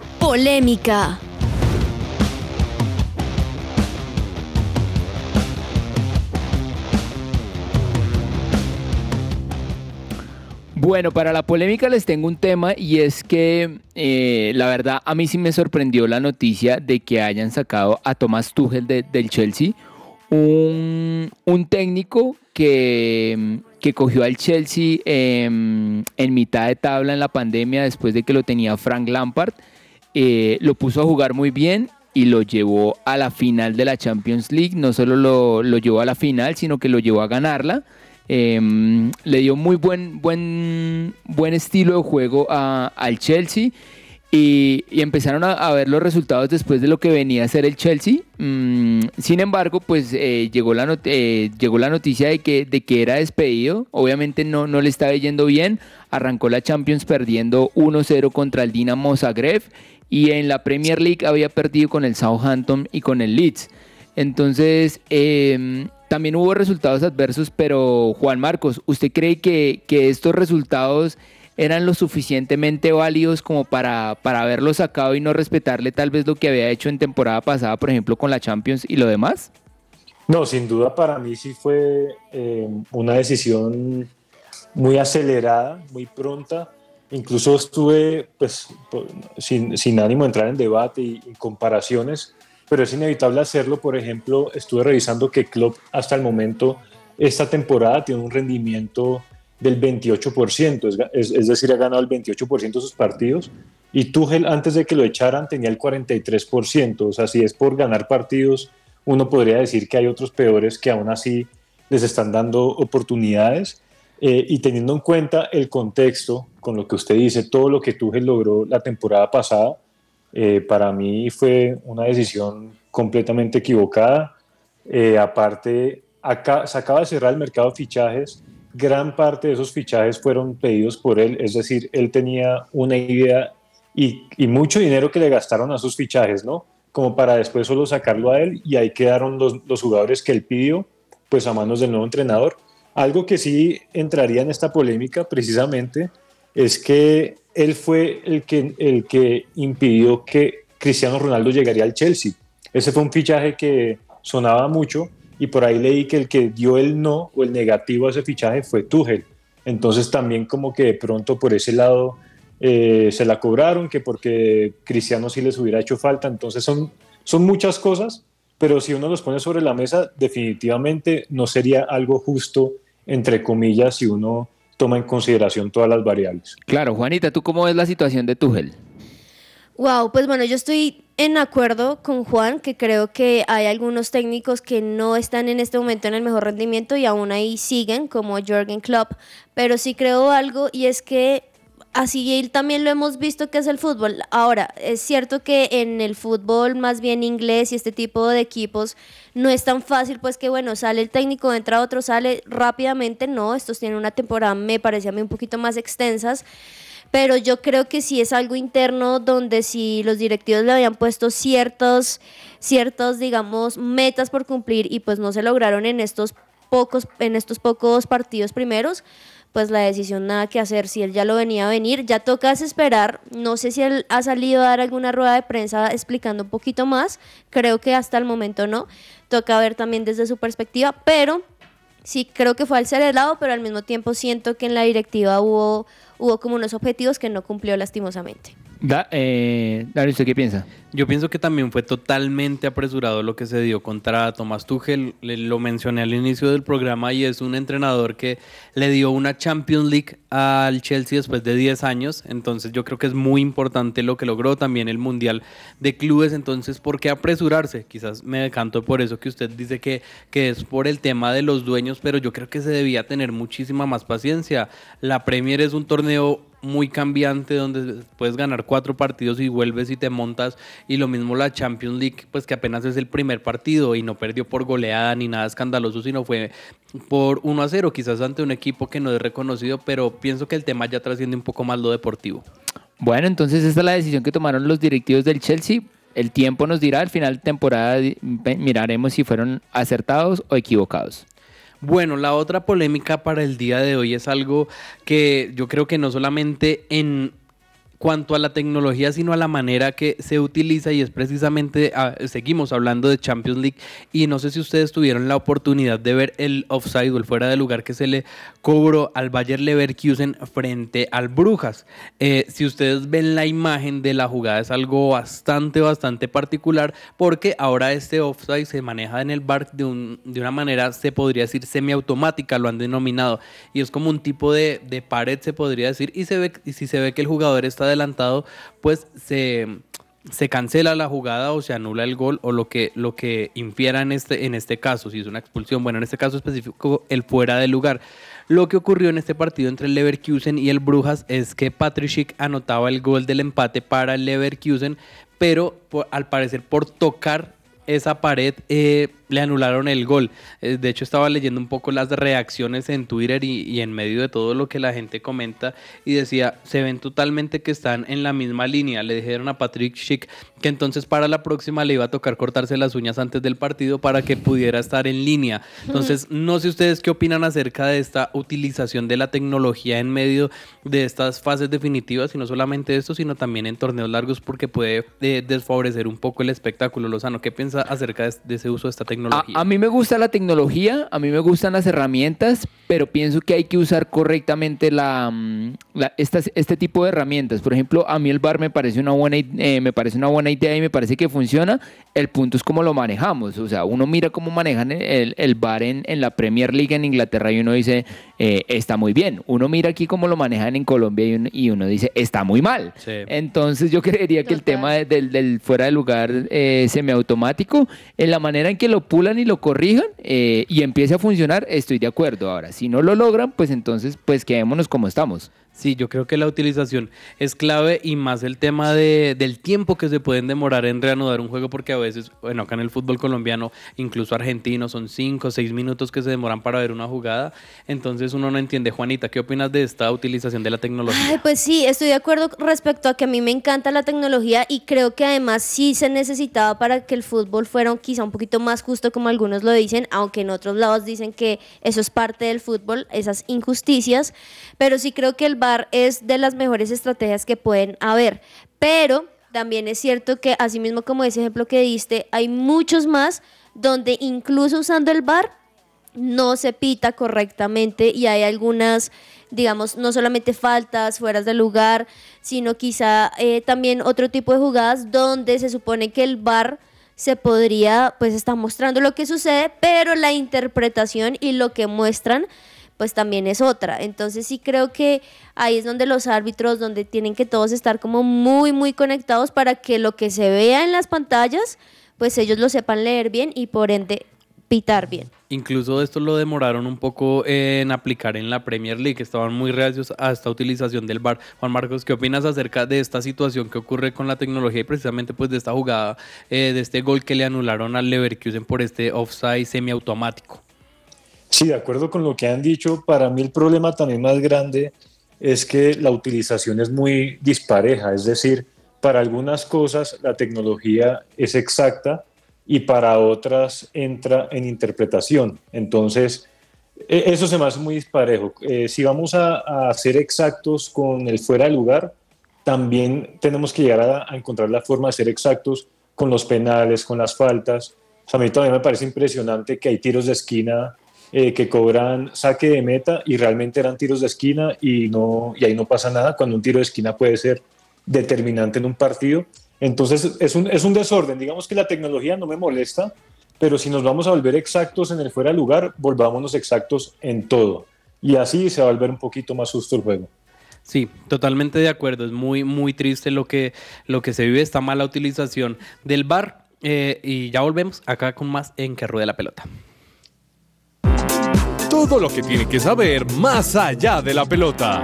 polémica. Bueno, para la polémica les tengo un tema y es que eh, la verdad a mí sí me sorprendió la noticia de que hayan sacado a Thomas Tuchel de- del Chelsea, un, un técnico que, que cogió al Chelsea em, en mitad de tabla en la pandemia después de que lo tenía Frank Lampard, eh, lo puso a jugar muy bien y lo llevó a la final de la Champions League, no solo lo, lo llevó a la final, sino que lo llevó a ganarla. Em, le dio muy buen, buen, buen estilo de juego a- al Chelsea y, empezaron a, ver los resultados después de lo que venía a ser el Chelsea. Mm, sin embargo, pues eh, llegó, la eh, llegó la noticia de que, de que era despedido. Obviamente no, no le estaba yendo bien. Arrancó la Champions perdiendo 1-0 contra el Dinamo Zagreb y en la Premier League había perdido con el Southampton y con el Leeds. Entonces, eh, también hubo resultados adversos, pero Juan Marcos, ¿usted cree que, que estos resultados eran lo suficientemente válidos como para, para haberlo sacado y no respetarle tal vez lo que había hecho en temporada pasada, por ejemplo, con la Champions y lo demás? No, sin duda para mí sí fue eh, una decisión muy acelerada, muy pronta. Incluso estuve pues, sin, sin ánimo de entrar en debate y, y comparaciones, pero es inevitable hacerlo. Por ejemplo, estuve revisando que Klopp hasta el momento, esta temporada, tiene un rendimiento del 28%, es, decir, ha ganado el 28% de sus partidos. Y Tuchel, antes de que lo echaran, tenía el 43%. O sea, si es por ganar partidos, uno podría decir que hay otros peores que aún así les están dando oportunidades. Eh, y teniendo en cuenta el contexto, con lo que usted dice, todo lo que Tuchel logró la temporada pasada, eh, para mí fue una decisión completamente equivocada. Eh, aparte, acá, se acaba de cerrar el mercado de fichajes. Gran parte de esos fichajes fueron pedidos por él, es decir, él tenía una idea y, mucho dinero que le gastaron a sus fichajes, ¿no? Como para después solo sacarlo a él y ahí quedaron los, los jugadores que él pidió, pues a manos del nuevo entrenador. Algo que sí entraría en esta polémica precisamente es que él fue el que, el que impidió que Cristiano Ronaldo llegaría al Chelsea. Ese fue un fichaje que sonaba mucho y por ahí leí que el que dio el no o el negativo a ese fichaje fue Tuchel. Entonces también como que de pronto por ese lado eh, se la cobraron, que porque Cristiano sí les hubiera hecho falta. Entonces son, son muchas cosas, pero si uno los pone sobre la mesa, definitivamente no sería algo justo, entre comillas, si uno toma en consideración todas las variables. Claro, Juanita, ¿tú cómo ves la situación de Tuchel? Wow, pues bueno, yo estoy en acuerdo con Juan, que creo que hay algunos técnicos que no están en este momento en el mejor rendimiento y aún ahí siguen, como Jürgen Klopp, pero sí creo algo y es que así él también lo hemos visto que es el fútbol. Ahora, es cierto que en el fútbol más bien inglés y este tipo de equipos no es tan fácil, pues que bueno, sale el técnico, entra otro, sale rápidamente, no, estos tienen una temporada, me parece a mí un poquito más extensas pero yo creo que sí es algo interno donde si los directivos le habían puesto ciertos, ciertos, digamos, metas por cumplir y pues no se lograron en estos pocos, en estos pocos partidos primeros, pues la decisión nada que hacer, si él ya lo venía a venir, ya tocas esperar, no sé si él ha salido a dar alguna rueda de prensa explicando un poquito más, creo que hasta el momento no, toca ver también desde su perspectiva, pero sí creo que fue helado, pero al mismo tiempo siento que en la directiva hubo, hubo como unos objetivos que no cumplió lastimosamente. Da, eh, ¿usted qué piensa? Yo pienso que también fue totalmente apresurado lo que se dio contra Tomás Tuchel. Le- lo mencioné al inicio del programa y es un entrenador que le dio una Champions League al Chelsea después de 10 años. Entonces yo creo que es muy importante lo que logró también el Mundial de Clubes. Entonces, ¿por qué apresurarse? Quizás me decanto por eso que usted dice que, que es por el tema de los dueños, pero yo creo que se debía tener muchísima más paciencia. La Premier es un torneo muy cambiante donde puedes ganar cuatro partidos y vuelves y te montas y lo mismo la Champions League pues que apenas es el primer partido y no perdió por goleada ni nada escandaloso sino fue por 1 a 0 quizás ante un equipo que no es reconocido pero pienso que el tema ya trasciende un poco más lo deportivo. Bueno, entonces esta es la decisión que tomaron los directivos del Chelsea. El tiempo nos dirá al final de temporada, miraremos si fueron acertados o equivocados. Bueno, la otra polémica para el día de hoy es algo que yo creo que no solamente en cuanto a la tecnología, sino a la manera que se utiliza y es precisamente, ah, seguimos hablando de Champions League y no sé si ustedes tuvieron la oportunidad de ver el offside o el fuera de lugar que se le cobró al Bayer Leverkusen frente al Brujas. Eh, si ustedes ven la imagen de la jugada es algo bastante, bastante particular porque ahora este offside se maneja en el bar de, un, de una manera, se podría decir, semiautomática, lo han denominado, y es como un tipo de, de pared, se podría decir, y, se ve, y si se ve que el jugador está adelantado, pues se, se cancela la jugada o se anula el gol o lo que, lo que infiera en este, en este caso, si es una expulsión, bueno, en este caso específico, el fuera de lugar. Lo que ocurrió en este partido entre el Leverkusen y el Brujas es que Patrick anotaba el gol del empate para el Leverkusen, pero al parecer por tocar esa pared eh, le anularon el gol. Eh, de hecho, estaba leyendo un poco las reacciones en Twitter y, en medio de todo lo que la gente comenta y decía, se ven totalmente que están en la misma línea. Le dijeron a Patrick Schick que entonces para la próxima le iba a tocar cortarse las uñas antes del partido para que pudiera estar en línea. Entonces, no sé ustedes qué opinan acerca de esta utilización de la tecnología en medio de estas fases definitivas y no solamente esto, sino también en torneos largos porque puede eh, desfavorecer un poco el espectáculo. Lozano, ¿qué piensa acerca de ese uso de esta tecnología? A, mí me gusta la tecnología, a mí me gustan las herramientas, pero pienso que hay que usar correctamente la, mm, este tipo de herramientas. Por ejemplo, a mí el bar me parece una buena, eh, me parece una buena idea y me parece que funciona. El punto es cómo lo manejamos. O sea, uno mira cómo manejan el, el bar en, en, la Premier League en Inglaterra y uno dice, eh, está muy bien. Uno mira aquí cómo lo manejan en Colombia y uno, dice, está muy mal. Entonces yo creería que el tema del, del, fuera de lugar eh, semiautomático, en la manera en que lo pulan y lo corrijan eh, y empiece a funcionar, estoy de acuerdo. Ahora, si no lo logran, pues entonces, pues quedémonos como estamos. Sí, yo creo que la utilización es clave y más el tema de, del tiempo que se pueden demorar en reanudar un juego, porque a veces, bueno, acá en el fútbol colombiano, incluso argentino, son cinco o seis minutos que se demoran para ver una jugada. Entonces uno no entiende. Juanita, ¿qué opinas de esta utilización de la tecnología? pues sí, estoy de acuerdo respecto a que a mí me encanta la tecnología y creo que además sí se necesitaba para que el fútbol fuera quizá un poquito más justo, como algunos lo dicen, aunque en otros lados dicen que eso es parte del fútbol, esas injusticias. Pero sí creo que el es de las mejores estrategias que pueden haber. Pero también es cierto que, así mismo como ese ejemplo que diste, hay muchos más donde incluso usando el bar no se pita correctamente y hay algunas, digamos, no solamente faltas, fueras de lugar, sino quizá eh, también otro tipo de jugadas donde se supone que el bar se podría, pues está mostrando lo que sucede, pero la interpretación y lo que muestran pues también es otra. Entonces sí creo que ahí es donde los árbitros, donde tienen que todos estar como muy, muy conectados para que lo que se vea en las pantallas, pues ellos lo sepan leer bien y por ende pitar bien. Incluso esto lo demoraron un poco en aplicar en la Premier League, estaban muy reacios a esta utilización del VAR. Juan Marcos, ¿qué opinas acerca de esta situación que ocurre con la tecnología y precisamente pues de esta jugada, eh, de este gol que le anularon al Leverkusen por este offside semiautomático? Sí, de acuerdo con lo que han dicho, para mí el problema también más grande es que la utilización es muy dispareja, es decir, para algunas cosas la tecnología es exacta y para otras entra en interpretación. Entonces, e, eso se me hace muy disparejo. Eh, si vamos a, ser exactos con el fuera de lugar, también tenemos que llegar a, encontrar la forma de ser exactos con los penales, con las faltas. a mí también me parece impresionante que hay tiros de esquina eh, que cobran saque de meta y realmente eran tiros de esquina y, no, y ahí no pasa nada cuando un tiro de esquina puede ser determinante en un partido. Entonces es un, es un desorden. Digamos que la tecnología no me molesta, pero si nos vamos a volver exactos en el fuera de lugar, volvámonos exactos en todo. Y así se va a volver un poquito más justo el juego. Sí, totalmente de acuerdo. Es muy, muy triste lo que, lo que se vive, esta mala utilización del bar. Eh, y ya volvemos acá con más en que ruede la pelota. Todo lo que tiene que saber más allá de la pelota.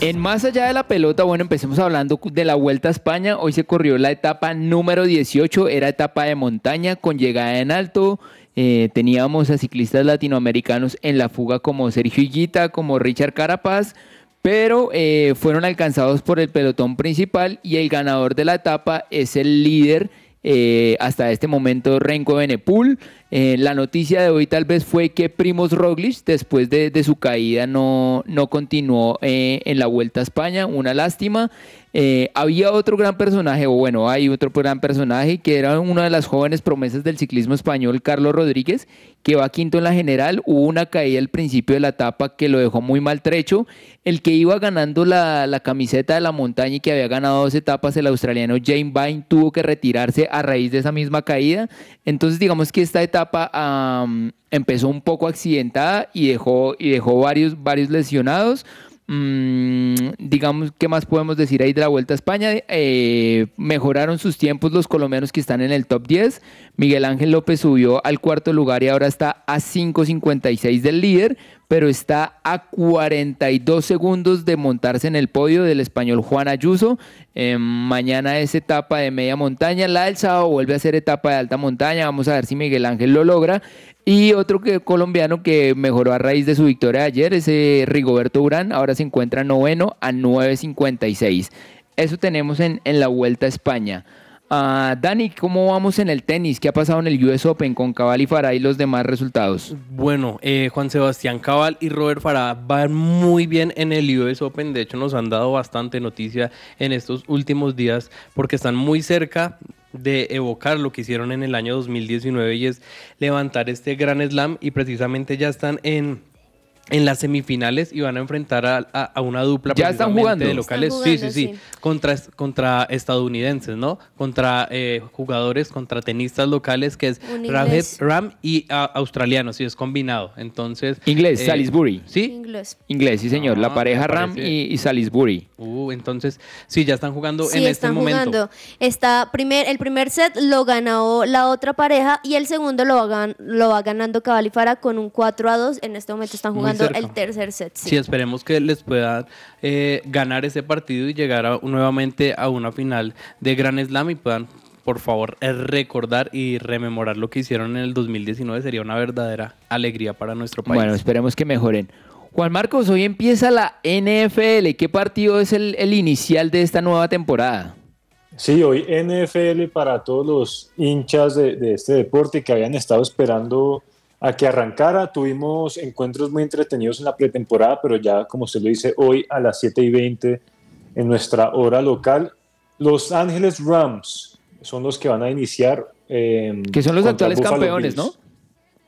En más allá de la pelota, bueno, empecemos hablando de la Vuelta a España. Hoy se corrió la etapa número 18, era etapa de montaña con llegada en alto. Eh, teníamos a ciclistas latinoamericanos en la fuga como Sergio Higuita, como Richard Carapaz, pero eh, fueron alcanzados por el pelotón principal y el ganador de la etapa es el líder eh, hasta este momento Renko Benepul. Eh, la noticia de hoy tal vez fue que Primos Roglic, después de, su caída, no, no continuó en la Vuelta a España, una lástima. Había otro gran personaje, o bueno, hay otro gran personaje que era una de las jóvenes promesas del ciclismo español, Carlos Rodríguez, que va quinto en la general. Hubo una caída al principio de la etapa que lo dejó muy maltrecho. El que iba ganando la, la camiseta de la montaña y que había ganado dos etapas, el australiano Jane Vine, tuvo que retirarse a raíz de esa misma caída. Entonces, digamos que esta etapa empezó un poco accidentada y dejó, y dejó varios, varios lesionados. Mm, digamos, ¿qué más podemos decir ahí de la Vuelta a España? Eh, mejoraron sus tiempos los colombianos que están en el top 10. Miguel Ángel López subió al cuarto lugar y ahora está a 5.56 del líder, pero está a 42 segundos de montarse en el podio del español Juan Ayuso. Eh, mañana es etapa de media montaña, la del sábado vuelve a ser etapa de alta montaña. Vamos a ver si Miguel Ángel lo logra. Y otro que, colombiano que mejoró a raíz de su victoria de ayer es eh, Rigoberto Urán. Ahora se encuentra noveno a 9.56. Eso tenemos en, en la Vuelta a España. Ah, Dani, ¿cómo vamos en el tenis? ¿Qué ha pasado en el US Open con Cabal y Farah y los demás resultados? Bueno, eh, Juan Sebastián Cabal y Robert Farah van muy bien en el US Open. De hecho, nos han dado bastante noticia en estos últimos días porque están muy cerca de evocar lo que hicieron en el año 2019 y es levantar este gran slam y precisamente ya están en en las semifinales y van a enfrentar a, a- a una dupla ¿Ya están jugando? de locales. Están sí, jugando, sí, sí, sí. Contra, contra estadounidenses, ¿no? Contra eh, jugadores, contra tenistas locales que es inglés. Ram y ah, australiano, sí, es combinado. Entonces. Inglés, eh, Salisbury. Sí. Inglés. Inglés, sí señor. la Ah, pareja Ram y, y Salisbury. Uh, entonces, sí, ya están jugando Sí, en este están momento. jugando. Está primer, el primer set lo ganó la otra pareja y el segundo lo va, gan- lo va ganando Cabal y Farah con un 4 a 2. En este momento están Muy jugando el tercer set. sí. Sí, esperemos que les puedan eh, ganar ese partido y llegar a- nuevamente a una final de Gran Slam y puedan, por favor, eh, recordar y rememorar lo que hicieron en el 2019. Sería una verdadera alegría para nuestro país. Bueno, esperemos que mejoren. Juan Marcos, hoy empieza la NFL. ¿Qué partido es el, el inicial de esta nueva temporada? Sí, hoy NFL para todos los hinchas de, de este deporte que habían estado esperando a que arrancara. Tuvimos encuentros muy entretenidos en la pretemporada, pero ya, como usted lo dice, hoy a las 7 y 20 en nuestra hora local. Los Ángeles Rams son los que van a iniciar. eh, Que son los actuales Buffalo campeones, Bills. ¿no?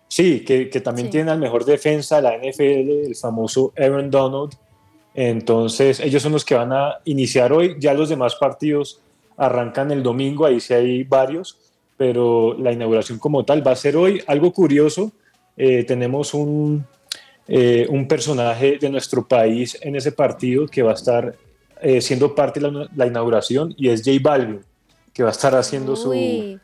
Sí, que, que también Sí. tienen al mejor defensa de la NFL, el famoso Aaron Donald. Entonces, ellos son los que van a iniciar hoy. Ya los demás partidos arrancan el domingo, ahí sí hay varios, pero la inauguración como tal va a ser hoy. Algo curioso, eh, tenemos un, eh, un personaje de nuestro país en ese partido que va a estar eh, siendo parte de la, la inauguración y es J Balvin, que va a estar haciendo su,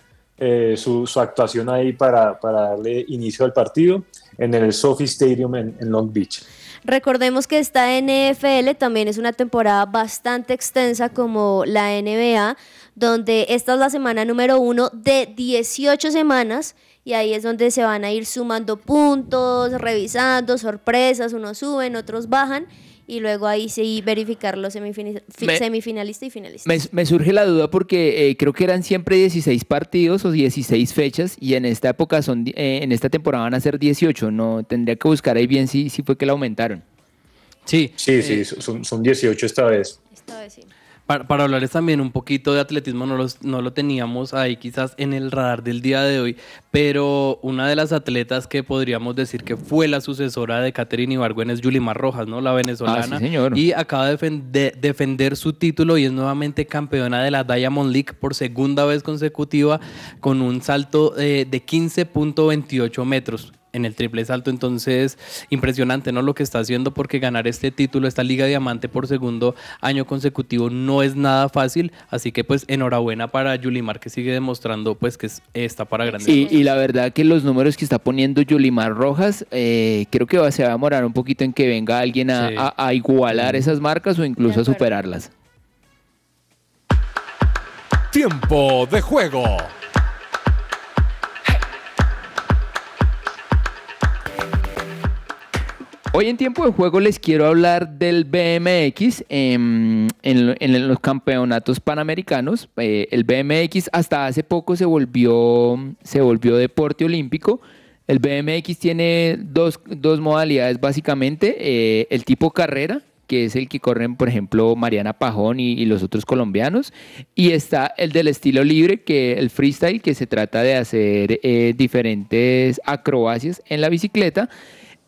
su actuación ahí para, para darle inicio al partido en el Sophie Stadium en, en Long Beach. Recordemos que esta NFL también es una temporada bastante extensa como la NBA, donde esta es la semana número uno de 18 semanas y ahí es donde se van a ir sumando puntos, revisando, sorpresas, unos suben, otros bajan y luego ahí sí verificar los fi- Me- semifinalistas y finalistas. Me, me surge la duda porque eh, creo que eran siempre 16 partidos o 16 fechas y en esta época son, eh, en esta temporada van a ser 18. No tendría que buscar ahí bien si, si fue que la aumentaron. Sí, Sí, sí, son, son 18 esta vez. Esta vez sí. Para, para hablarles también un poquito de atletismo, no, los- no lo teníamos ahí quizás en el radar del día de hoy, pero una de las atletas que podríamos decir que fue la sucesora de Catherine Ibargüen es Yulimar Rojas, ¿no? La venezolana. Ah, sí, señor. Y acaba de defender, defender su título y es nuevamente campeona de la Diamond League por segunda vez consecutiva con un salto eh, de 15.28 metros. En el triple salto. Entonces, impresionante, ¿no? Lo que está haciendo porque ganar este título, esta Liga Diamante por segundo año consecutivo no es nada fácil. Así que, pues, enhorabuena para Yulimar que sigue demostrando, pues, que es- está para grandes. Y, cosas. y la verdad que los números que está poniendo Yulimar Rojas, eh, creo que va- se va a demorar un poquito en que venga alguien a, Sí. a- a igualar esas marcas o incluso a superarlas. Tiempo de juego. Hoy en tiempo de juego les quiero hablar del BMX em, en, lo- en los campeonatos panamericanos. Eh, el BMX hasta hace poco se volvió, se volvió deporte olímpico. El BMX tiene dos, dos modalidades básicamente. eh, el tipo carrera, que es el que corren, por ejemplo, Mariana Pajón y, y los otros colombianos. Y está el del estilo libre, que el freestyle, que se trata de hacer eh, diferentes acrobacias en la bicicleta.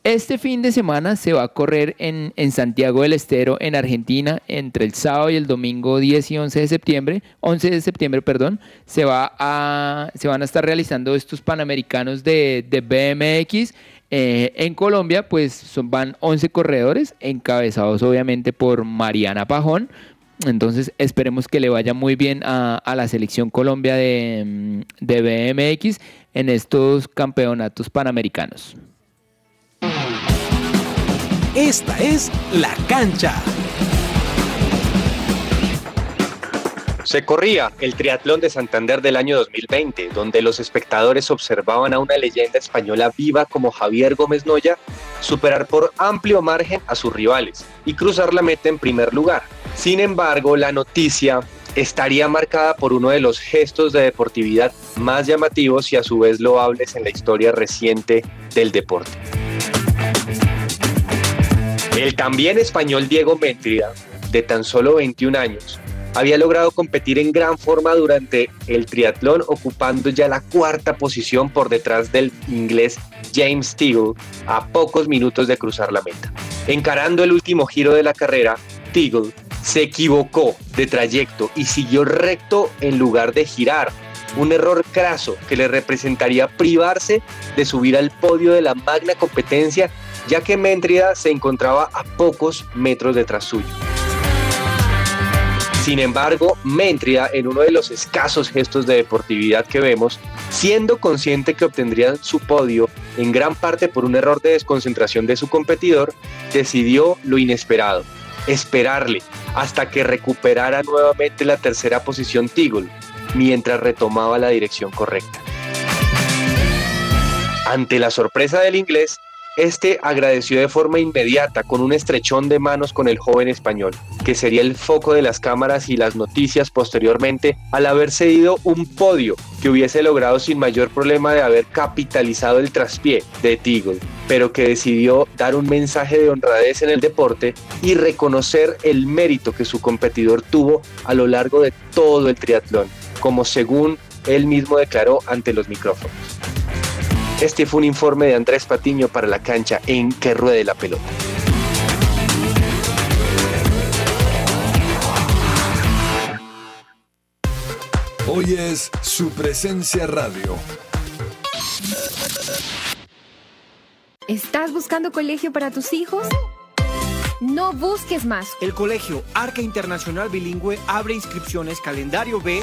Este fin de semana se va a correr en, en Santiago del Estero, en Argentina, entre el sábado y el domingo 10 y 11 de septiembre, 11 de septiembre, perdón, se, va a, se van a estar realizando estos Panamericanos de, de BMX. Eh, en Colombia, pues son, van 11 corredores, encabezados obviamente por Mariana Pajón. Entonces esperemos que le vaya muy bien a, a la selección Colombia de, de BMX en estos campeonatos panamericanos. Esta es La Cancha. Se corría el triatlón de Santander del año 2020, donde los espectadores observaban a una leyenda española viva como Javier Gómez Noya superar por amplio margen a sus rivales y cruzar la meta en primer lugar. Sin embargo, la noticia estaría marcada por uno de los gestos de deportividad más llamativos y a su vez loables en la historia reciente del deporte. El también español Diego Métrida, de tan solo 21 años, había logrado competir en gran forma durante el triatlón, ocupando ya la cuarta posición por detrás del inglés James Teagle a pocos minutos de cruzar la meta. Encarando el último giro de la carrera, Teagle se equivocó de trayecto y siguió recto en lugar de girar. Un error craso que le representaría privarse de subir al podio de la magna competencia, ya que Méntrida se encontraba a pocos metros detrás suyo. Sin embargo, Méntrida, en uno de los escasos gestos de deportividad que vemos, siendo consciente que obtendría su podio en gran parte por un error de desconcentración de su competidor, decidió lo inesperado, esperarle hasta que recuperara nuevamente la tercera posición Teagle, mientras retomaba la dirección correcta. Ante la sorpresa del inglés, este agradeció de forma inmediata con un estrechón de manos con el joven español, que sería el foco de las cámaras y las noticias posteriormente al haber cedido un podio que hubiese logrado sin mayor problema de haber capitalizado el traspié de Teagle, pero que decidió dar un mensaje de honradez en el deporte y reconocer el mérito que su competidor tuvo a lo largo de todo el triatlón, como según él mismo declaró ante los micrófonos. Este fue un informe de Andrés Patiño para la cancha en Que Ruede la Pelota. Hoy es su presencia radio. ¿Estás buscando colegio para tus hijos? No busques más. El colegio Arca Internacional Bilingüe abre inscripciones calendario B.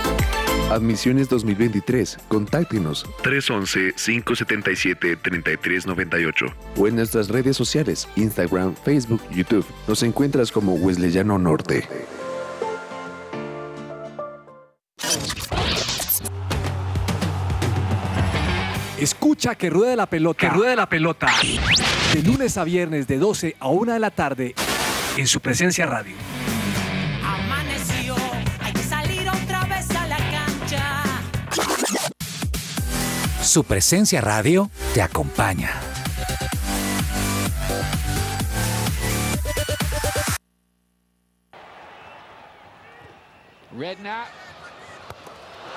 Admisiones 2023. Contáctenos 311-577-3398 o en nuestras redes sociales, Instagram, Facebook, YouTube. Nos encuentras como Wesleyano Norte. Escucha que ruede la pelota. Que ruede la pelota. De lunes a viernes de 12 a 1 de la tarde en su presencia radio. Su presencia radio te acompaña. Redknapp.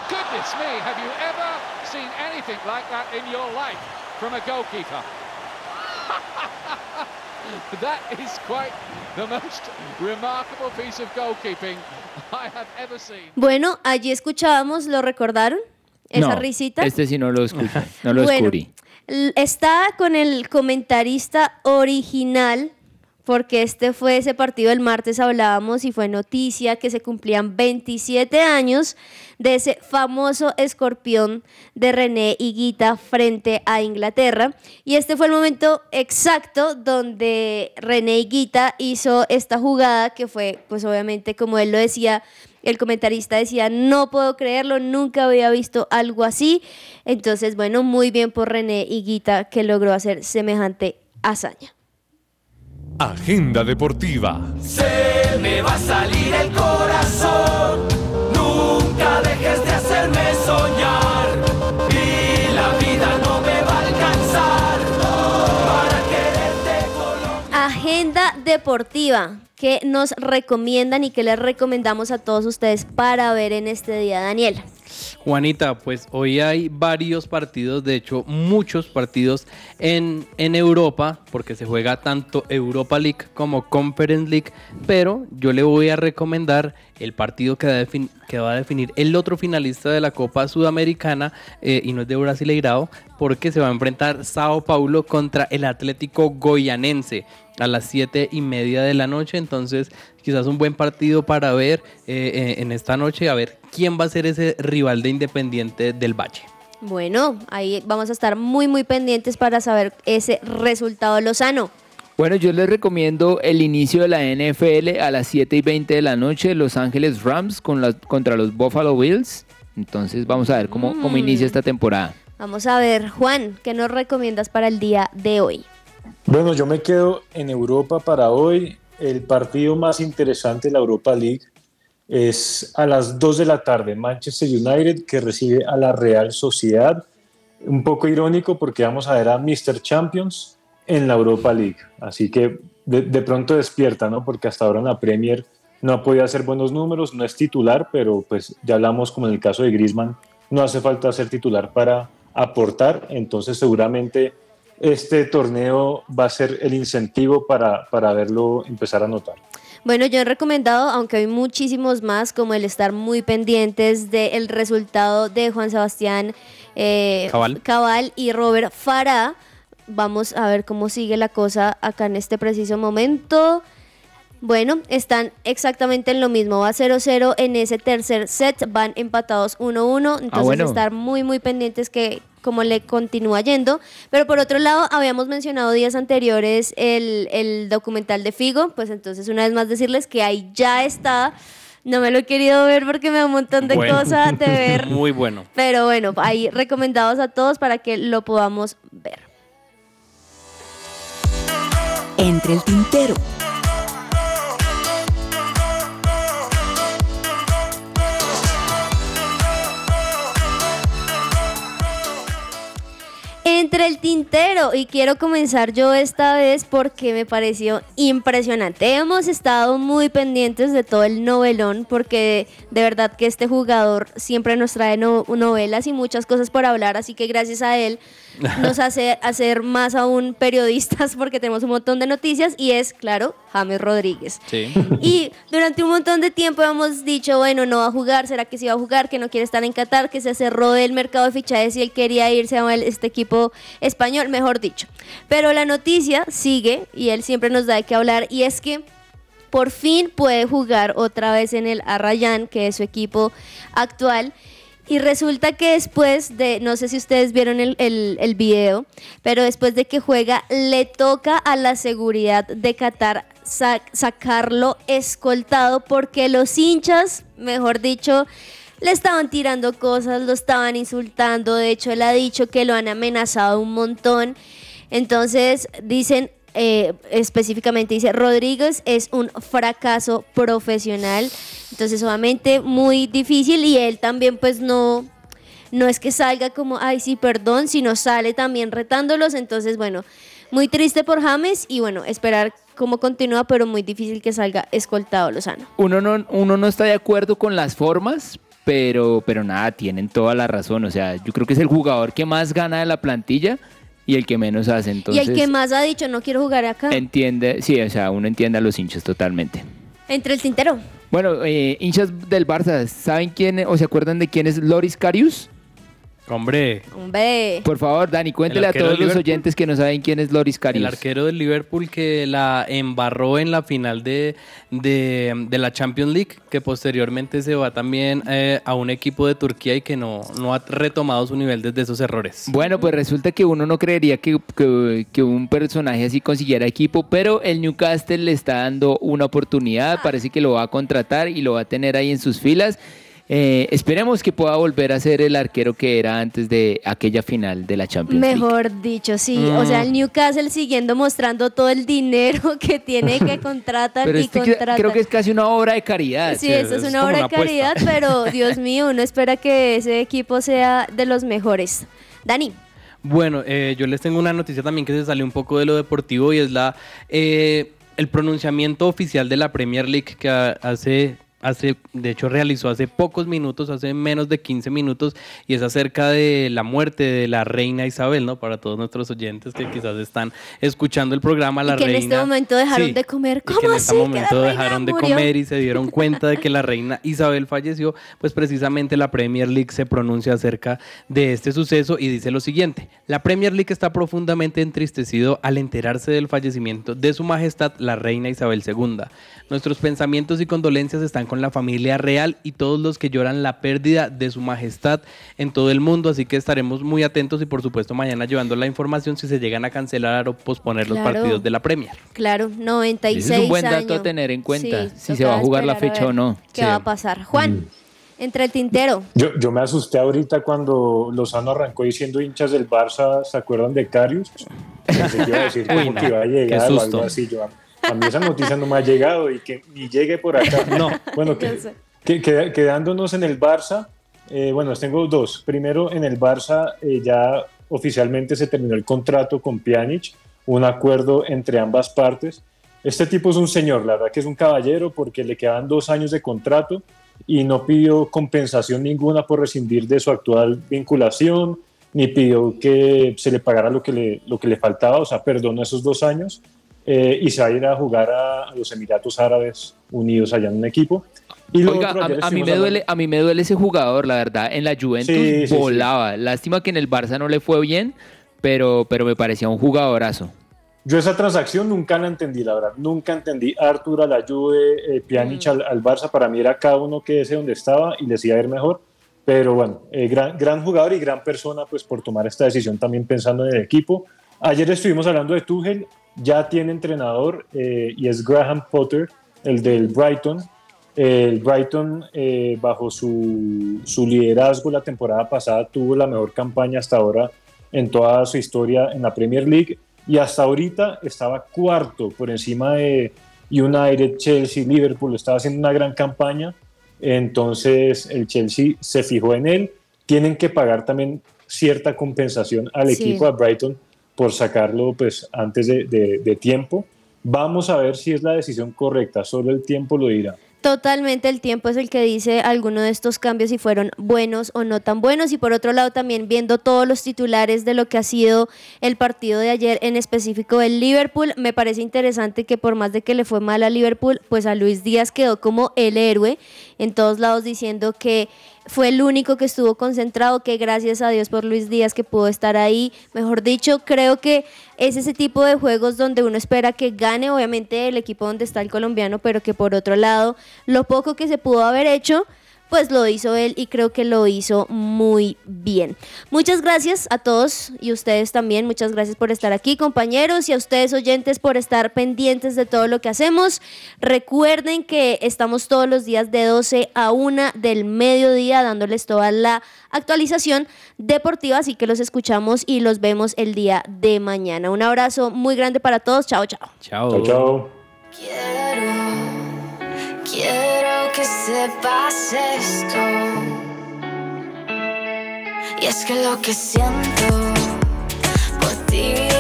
Goodness me, have you ever seen anything like that in your life from a goalkeeper? that is quite the most remarkable piece of goalkeeping I have ever seen. Bueno, allí escuchábamos, ¿lo recordaron? Esa no, risita. Este sí no lo no lo Bueno, descubrí. Está con el comentarista original, porque este fue ese partido el martes, hablábamos y fue noticia que se cumplían 27 años de ese famoso escorpión de René Higuita frente a Inglaterra. Y este fue el momento exacto donde René Higuita hizo esta jugada que fue, pues obviamente, como él lo decía, el comentarista decía, no puedo creerlo, nunca había visto algo así. Entonces, bueno, muy bien por René Higuita que logró hacer semejante hazaña. Agenda deportiva. Se me va a salir el corazón. Nunca dejes de hacerme soñar. Y la vida no me va a alcanzar para quererte con Agenda deportiva que nos recomiendan y que les recomendamos a todos ustedes para ver en este día, Daniel. Juanita, pues hoy hay varios partidos, de hecho muchos partidos en, en Europa, porque se juega tanto Europa League como Conference League, pero yo le voy a recomendar el partido que va a, definir el otro finalista de la Copa Sudamericana, eh, y no es de Brasileirao, porque se va a enfrentar Sao Paulo contra el Atlético Goyanense a las 7 y media de la noche. Entonces, quizás un buen partido para ver eh, eh, en esta noche, a ver quién va a ser ese rival de Independiente del Valle. Bueno, ahí vamos a estar muy, muy pendientes para saber ese resultado lozano. Bueno, yo les recomiendo el inicio de la NFL a las 7 y 20 de la noche, Los Ángeles Rams con las- contra los Buffalo Bills. Entonces vamos a ver cómo, cómo Mm. inicia esta temporada. Vamos a ver, Juan, ¿qué nos recomiendas para el día de hoy? Bueno, yo me quedo en Europa para hoy. El partido más interesante de la Europa League es a las 2 de la tarde, Manchester United que recibe a la Real Sociedad. Un poco irónico porque vamos a ver a Mr. Champions en la Europa League. Así que de, de pronto despierta, ¿no? Porque hasta ahora en la Premier no ha podido hacer buenos números, no es titular, pero pues ya hablamos como en el caso de Griezmann, no hace falta ser titular para aportar, entonces seguramente este torneo va a ser el incentivo para, para verlo empezar a notar. Bueno, yo he recomendado, aunque hay muchísimos más, como el estar muy pendientes del resultado de Juan Sebastián eh, Cabal. Cabal y Robert Farah. Vamos a ver cómo sigue la cosa acá en este preciso momento. Bueno, están exactamente en lo mismo. Va 0-0 en ese tercer set. Van empatados 1-1. Entonces, bueno. estar muy, muy pendientes que como le continúa yendo. Pero por otro lado, habíamos mencionado días anteriores el, el documental de Figo. Pues entonces, una vez más decirles que ahí ya está. No me lo he querido ver porque me da un montón de Bueno. cosas de ver. Muy bueno. Pero bueno, ahí recomendados a todos para que lo podamos ver. Entre el tintero. Entre el tintero y quiero comenzar yo esta vez porque me pareció impresionante. Hemos estado muy pendientes de todo el novelón porque de verdad que este jugador siempre nos trae no- novelas y muchas cosas por hablar, así que gracias a él nos hace hacer más aún periodistas porque tenemos un montón de noticias y es, claro, James Rodríguez. Sí. Y durante un montón de tiempo hemos dicho, bueno, no va a jugar, ¿será que sí va a jugar? Que no quiere estar en Qatar, que se cerró el mercado de fichajes y él quería irse a este equipo español, mejor dicho. Pero la noticia sigue y él siempre nos da de qué hablar y es que por fin puede jugar otra vez en el Arrayán, que es su equipo actual. Y resulta que después de, no sé si ustedes vieron el, el, video, pero después de que juega, le toca a la seguridad de Qatar sa- sacarlo escoltado porque los hinchas, mejor dicho, le estaban tirando cosas, lo estaban insultando, de hecho él ha dicho que lo han amenazado un montón. Entonces dicen, eh, específicamente dice, Rodríguez es un fracaso profesional, entonces obviamente muy difícil y él también pues no, no es que salga como, ay sí, perdón, sino sale también retándolos, entonces bueno, muy triste por James y bueno, esperar cómo continúa, pero muy difícil que salga escoltado Lozano. Uno no, uno no está de acuerdo con las formas, pero, pero nada, tienen toda la razón. O sea, yo creo que es el jugador que más gana de la plantilla y el que menos hace. Entonces, y el que más ha dicho, no quiero jugar acá. Entiende, sí, o sea, uno entiende a los hinchas totalmente. Entre el tintero. Bueno, eh, hinchas del Barça, ¿saben quién o se acuerdan de quién es Loris Karius? Hombre. Hombre. Por favor, Dani, cuéntele El a arquero todos del los Liverpool. oyentes que no saben quién es Loris Karius. El arquero del Liverpool que la embarró en la final de, de, de la Champions League, que posteriormente se va también eh, a un equipo de Turquía y que no, no ha retomado su nivel desde esos errores. Bueno, pues resulta que uno no creería que, que- que un personaje así consiguiera equipo, pero el Newcastle le está dando una oportunidad, parece que lo va a contratar y lo va a tener ahí en sus filas. Eh, esperemos que pueda volver a ser el arquero que era antes de aquella final de la Champions League. Mejor dicho, sí. O sea, el Newcastle siguiendo mostrando todo el dinero que tiene que contratar Pero y este contratar. creo que es casi una obra de caridad. Sí, eso es una obra de caridad, pero Dios mío, uno espera que ese equipo sea de los mejores. Dani, Bueno, eh, yo les tengo una noticia también que se salió un poco de lo deportivo y es la eh, el pronunciamiento oficial de la Premier League que ha- hace hace de hecho realizó hace pocos minutos, hace menos de 15 minutos y es acerca de la muerte de la reina Isabel, ¿no? Para todos nuestros oyentes que quizás están escuchando el programa la y que reina en este momento dejaron Sí, de comer. y que ¿Cómo en así? este momento dejaron de comer y se dieron cuenta de que la reina Isabel falleció, pues precisamente la Premier League se pronuncia acerca de este suceso y dice lo siguiente, la Premier League está profundamente entristecido al enterarse del fallecimiento de su majestad la reina Isabel II. Nuestros pensamientos y condolencias están con la familia real y todos los que lloran la pérdida de su majestad en todo el mundo, así que estaremos muy atentos y por supuesto mañana llevando la información si se llegan a cancelar o posponer los partidos de la Premier. Claro, 96 Ese es un buen dato años. a tener en cuenta, Sí, si se va a jugar la fecha o no. ¿Qué Sí. va a pasar? Juan, entre el tintero. Yo, yo me asusté ahorita cuando Lozano arrancó diciendo hinchas del Barça, ¿se acuerdan de Carius? Pensé que iba a decir Uy, como no, que iba a qué llegar o algo así. Yo, a mí esa noticia no me ha llegado y que ni llegue por acá. No. Bueno, que, que- que- quedándonos en el Barça, eh, bueno, tengo dos. Primero, en el Barça eh, ya oficialmente se terminó el contrato con Pjanic, un acuerdo entre ambas partes. Este tipo es un señor, la verdad que es un caballero porque le quedan dos años de contrato y no pidió compensación ninguna por rescindir de su actual vinculación, ni pidió que se le pagara lo que le, lo que le faltaba, o sea, perdonó esos dos años eh, y se va a ir a jugar a, los Emiratos Árabes Unidos allá en un equipo. Y Oiga, otro, a, a mí me duele, a mí me duele ese jugador, la verdad. En la Juventus Sí, sí, sí. volaba. Lástima que en el Barça no le fue bien, pero, pero me parecía un jugadorazo. Yo esa transacción nunca la entendí, la verdad. Nunca entendí Artur a la Juve, eh, Pjanic al, al Barça. Para mí era cada uno que ese donde estaba y les iba a ir mejor. Pero bueno, eh, gran, gran jugador y gran persona pues por tomar esta decisión también pensando en el equipo. Ayer estuvimos hablando de Tuchel, ya tiene entrenador eh, y es Graham Potter, el del Brighton. El Brighton, eh, bajo su, su liderazgo la temporada pasada, tuvo la mejor campaña hasta ahora en toda su historia en la Premier League y hasta ahorita estaba cuarto por encima de United, Chelsea, Liverpool, estaba haciendo una gran campaña, entonces el Chelsea se fijó en él, tienen que pagar también cierta compensación al Sí. equipo, a Brighton, por sacarlo pues antes de, tiempo. Vamos a ver si es la decisión correcta, solo el tiempo lo dirá. Totalmente el tiempo es el que dice alguno de estos cambios si fueron buenos o no tan buenos y por otro lado también viendo todos los titulares de lo que ha sido el partido de ayer en específico del Liverpool, me parece interesante que por más de que le fue mal a Liverpool, pues a Luis Díaz quedó como el héroe en todos lados diciendo que fue el único que estuvo concentrado, que gracias a Dios por Luis Díaz que pudo estar ahí. Mejor dicho, creo que es ese tipo de juegos donde uno espera que gane, obviamente, el equipo donde está el colombiano, pero que por otro lado, lo poco que se pudo haber hecho, pues lo hizo él y creo que lo hizo muy bien. Muchas gracias a todos y ustedes también, muchas gracias por estar aquí compañeros y a ustedes oyentes por estar pendientes de todo lo que hacemos. Recuerden que estamos todos los días de 12 a 1 del mediodía dándoles toda la actualización deportiva, así que los escuchamos y los vemos el día de mañana. Un abrazo muy grande para todos, chao, chao. Chao. Chao, chao. Quiero, quiero que sepas esto. Y es que lo que siento por ti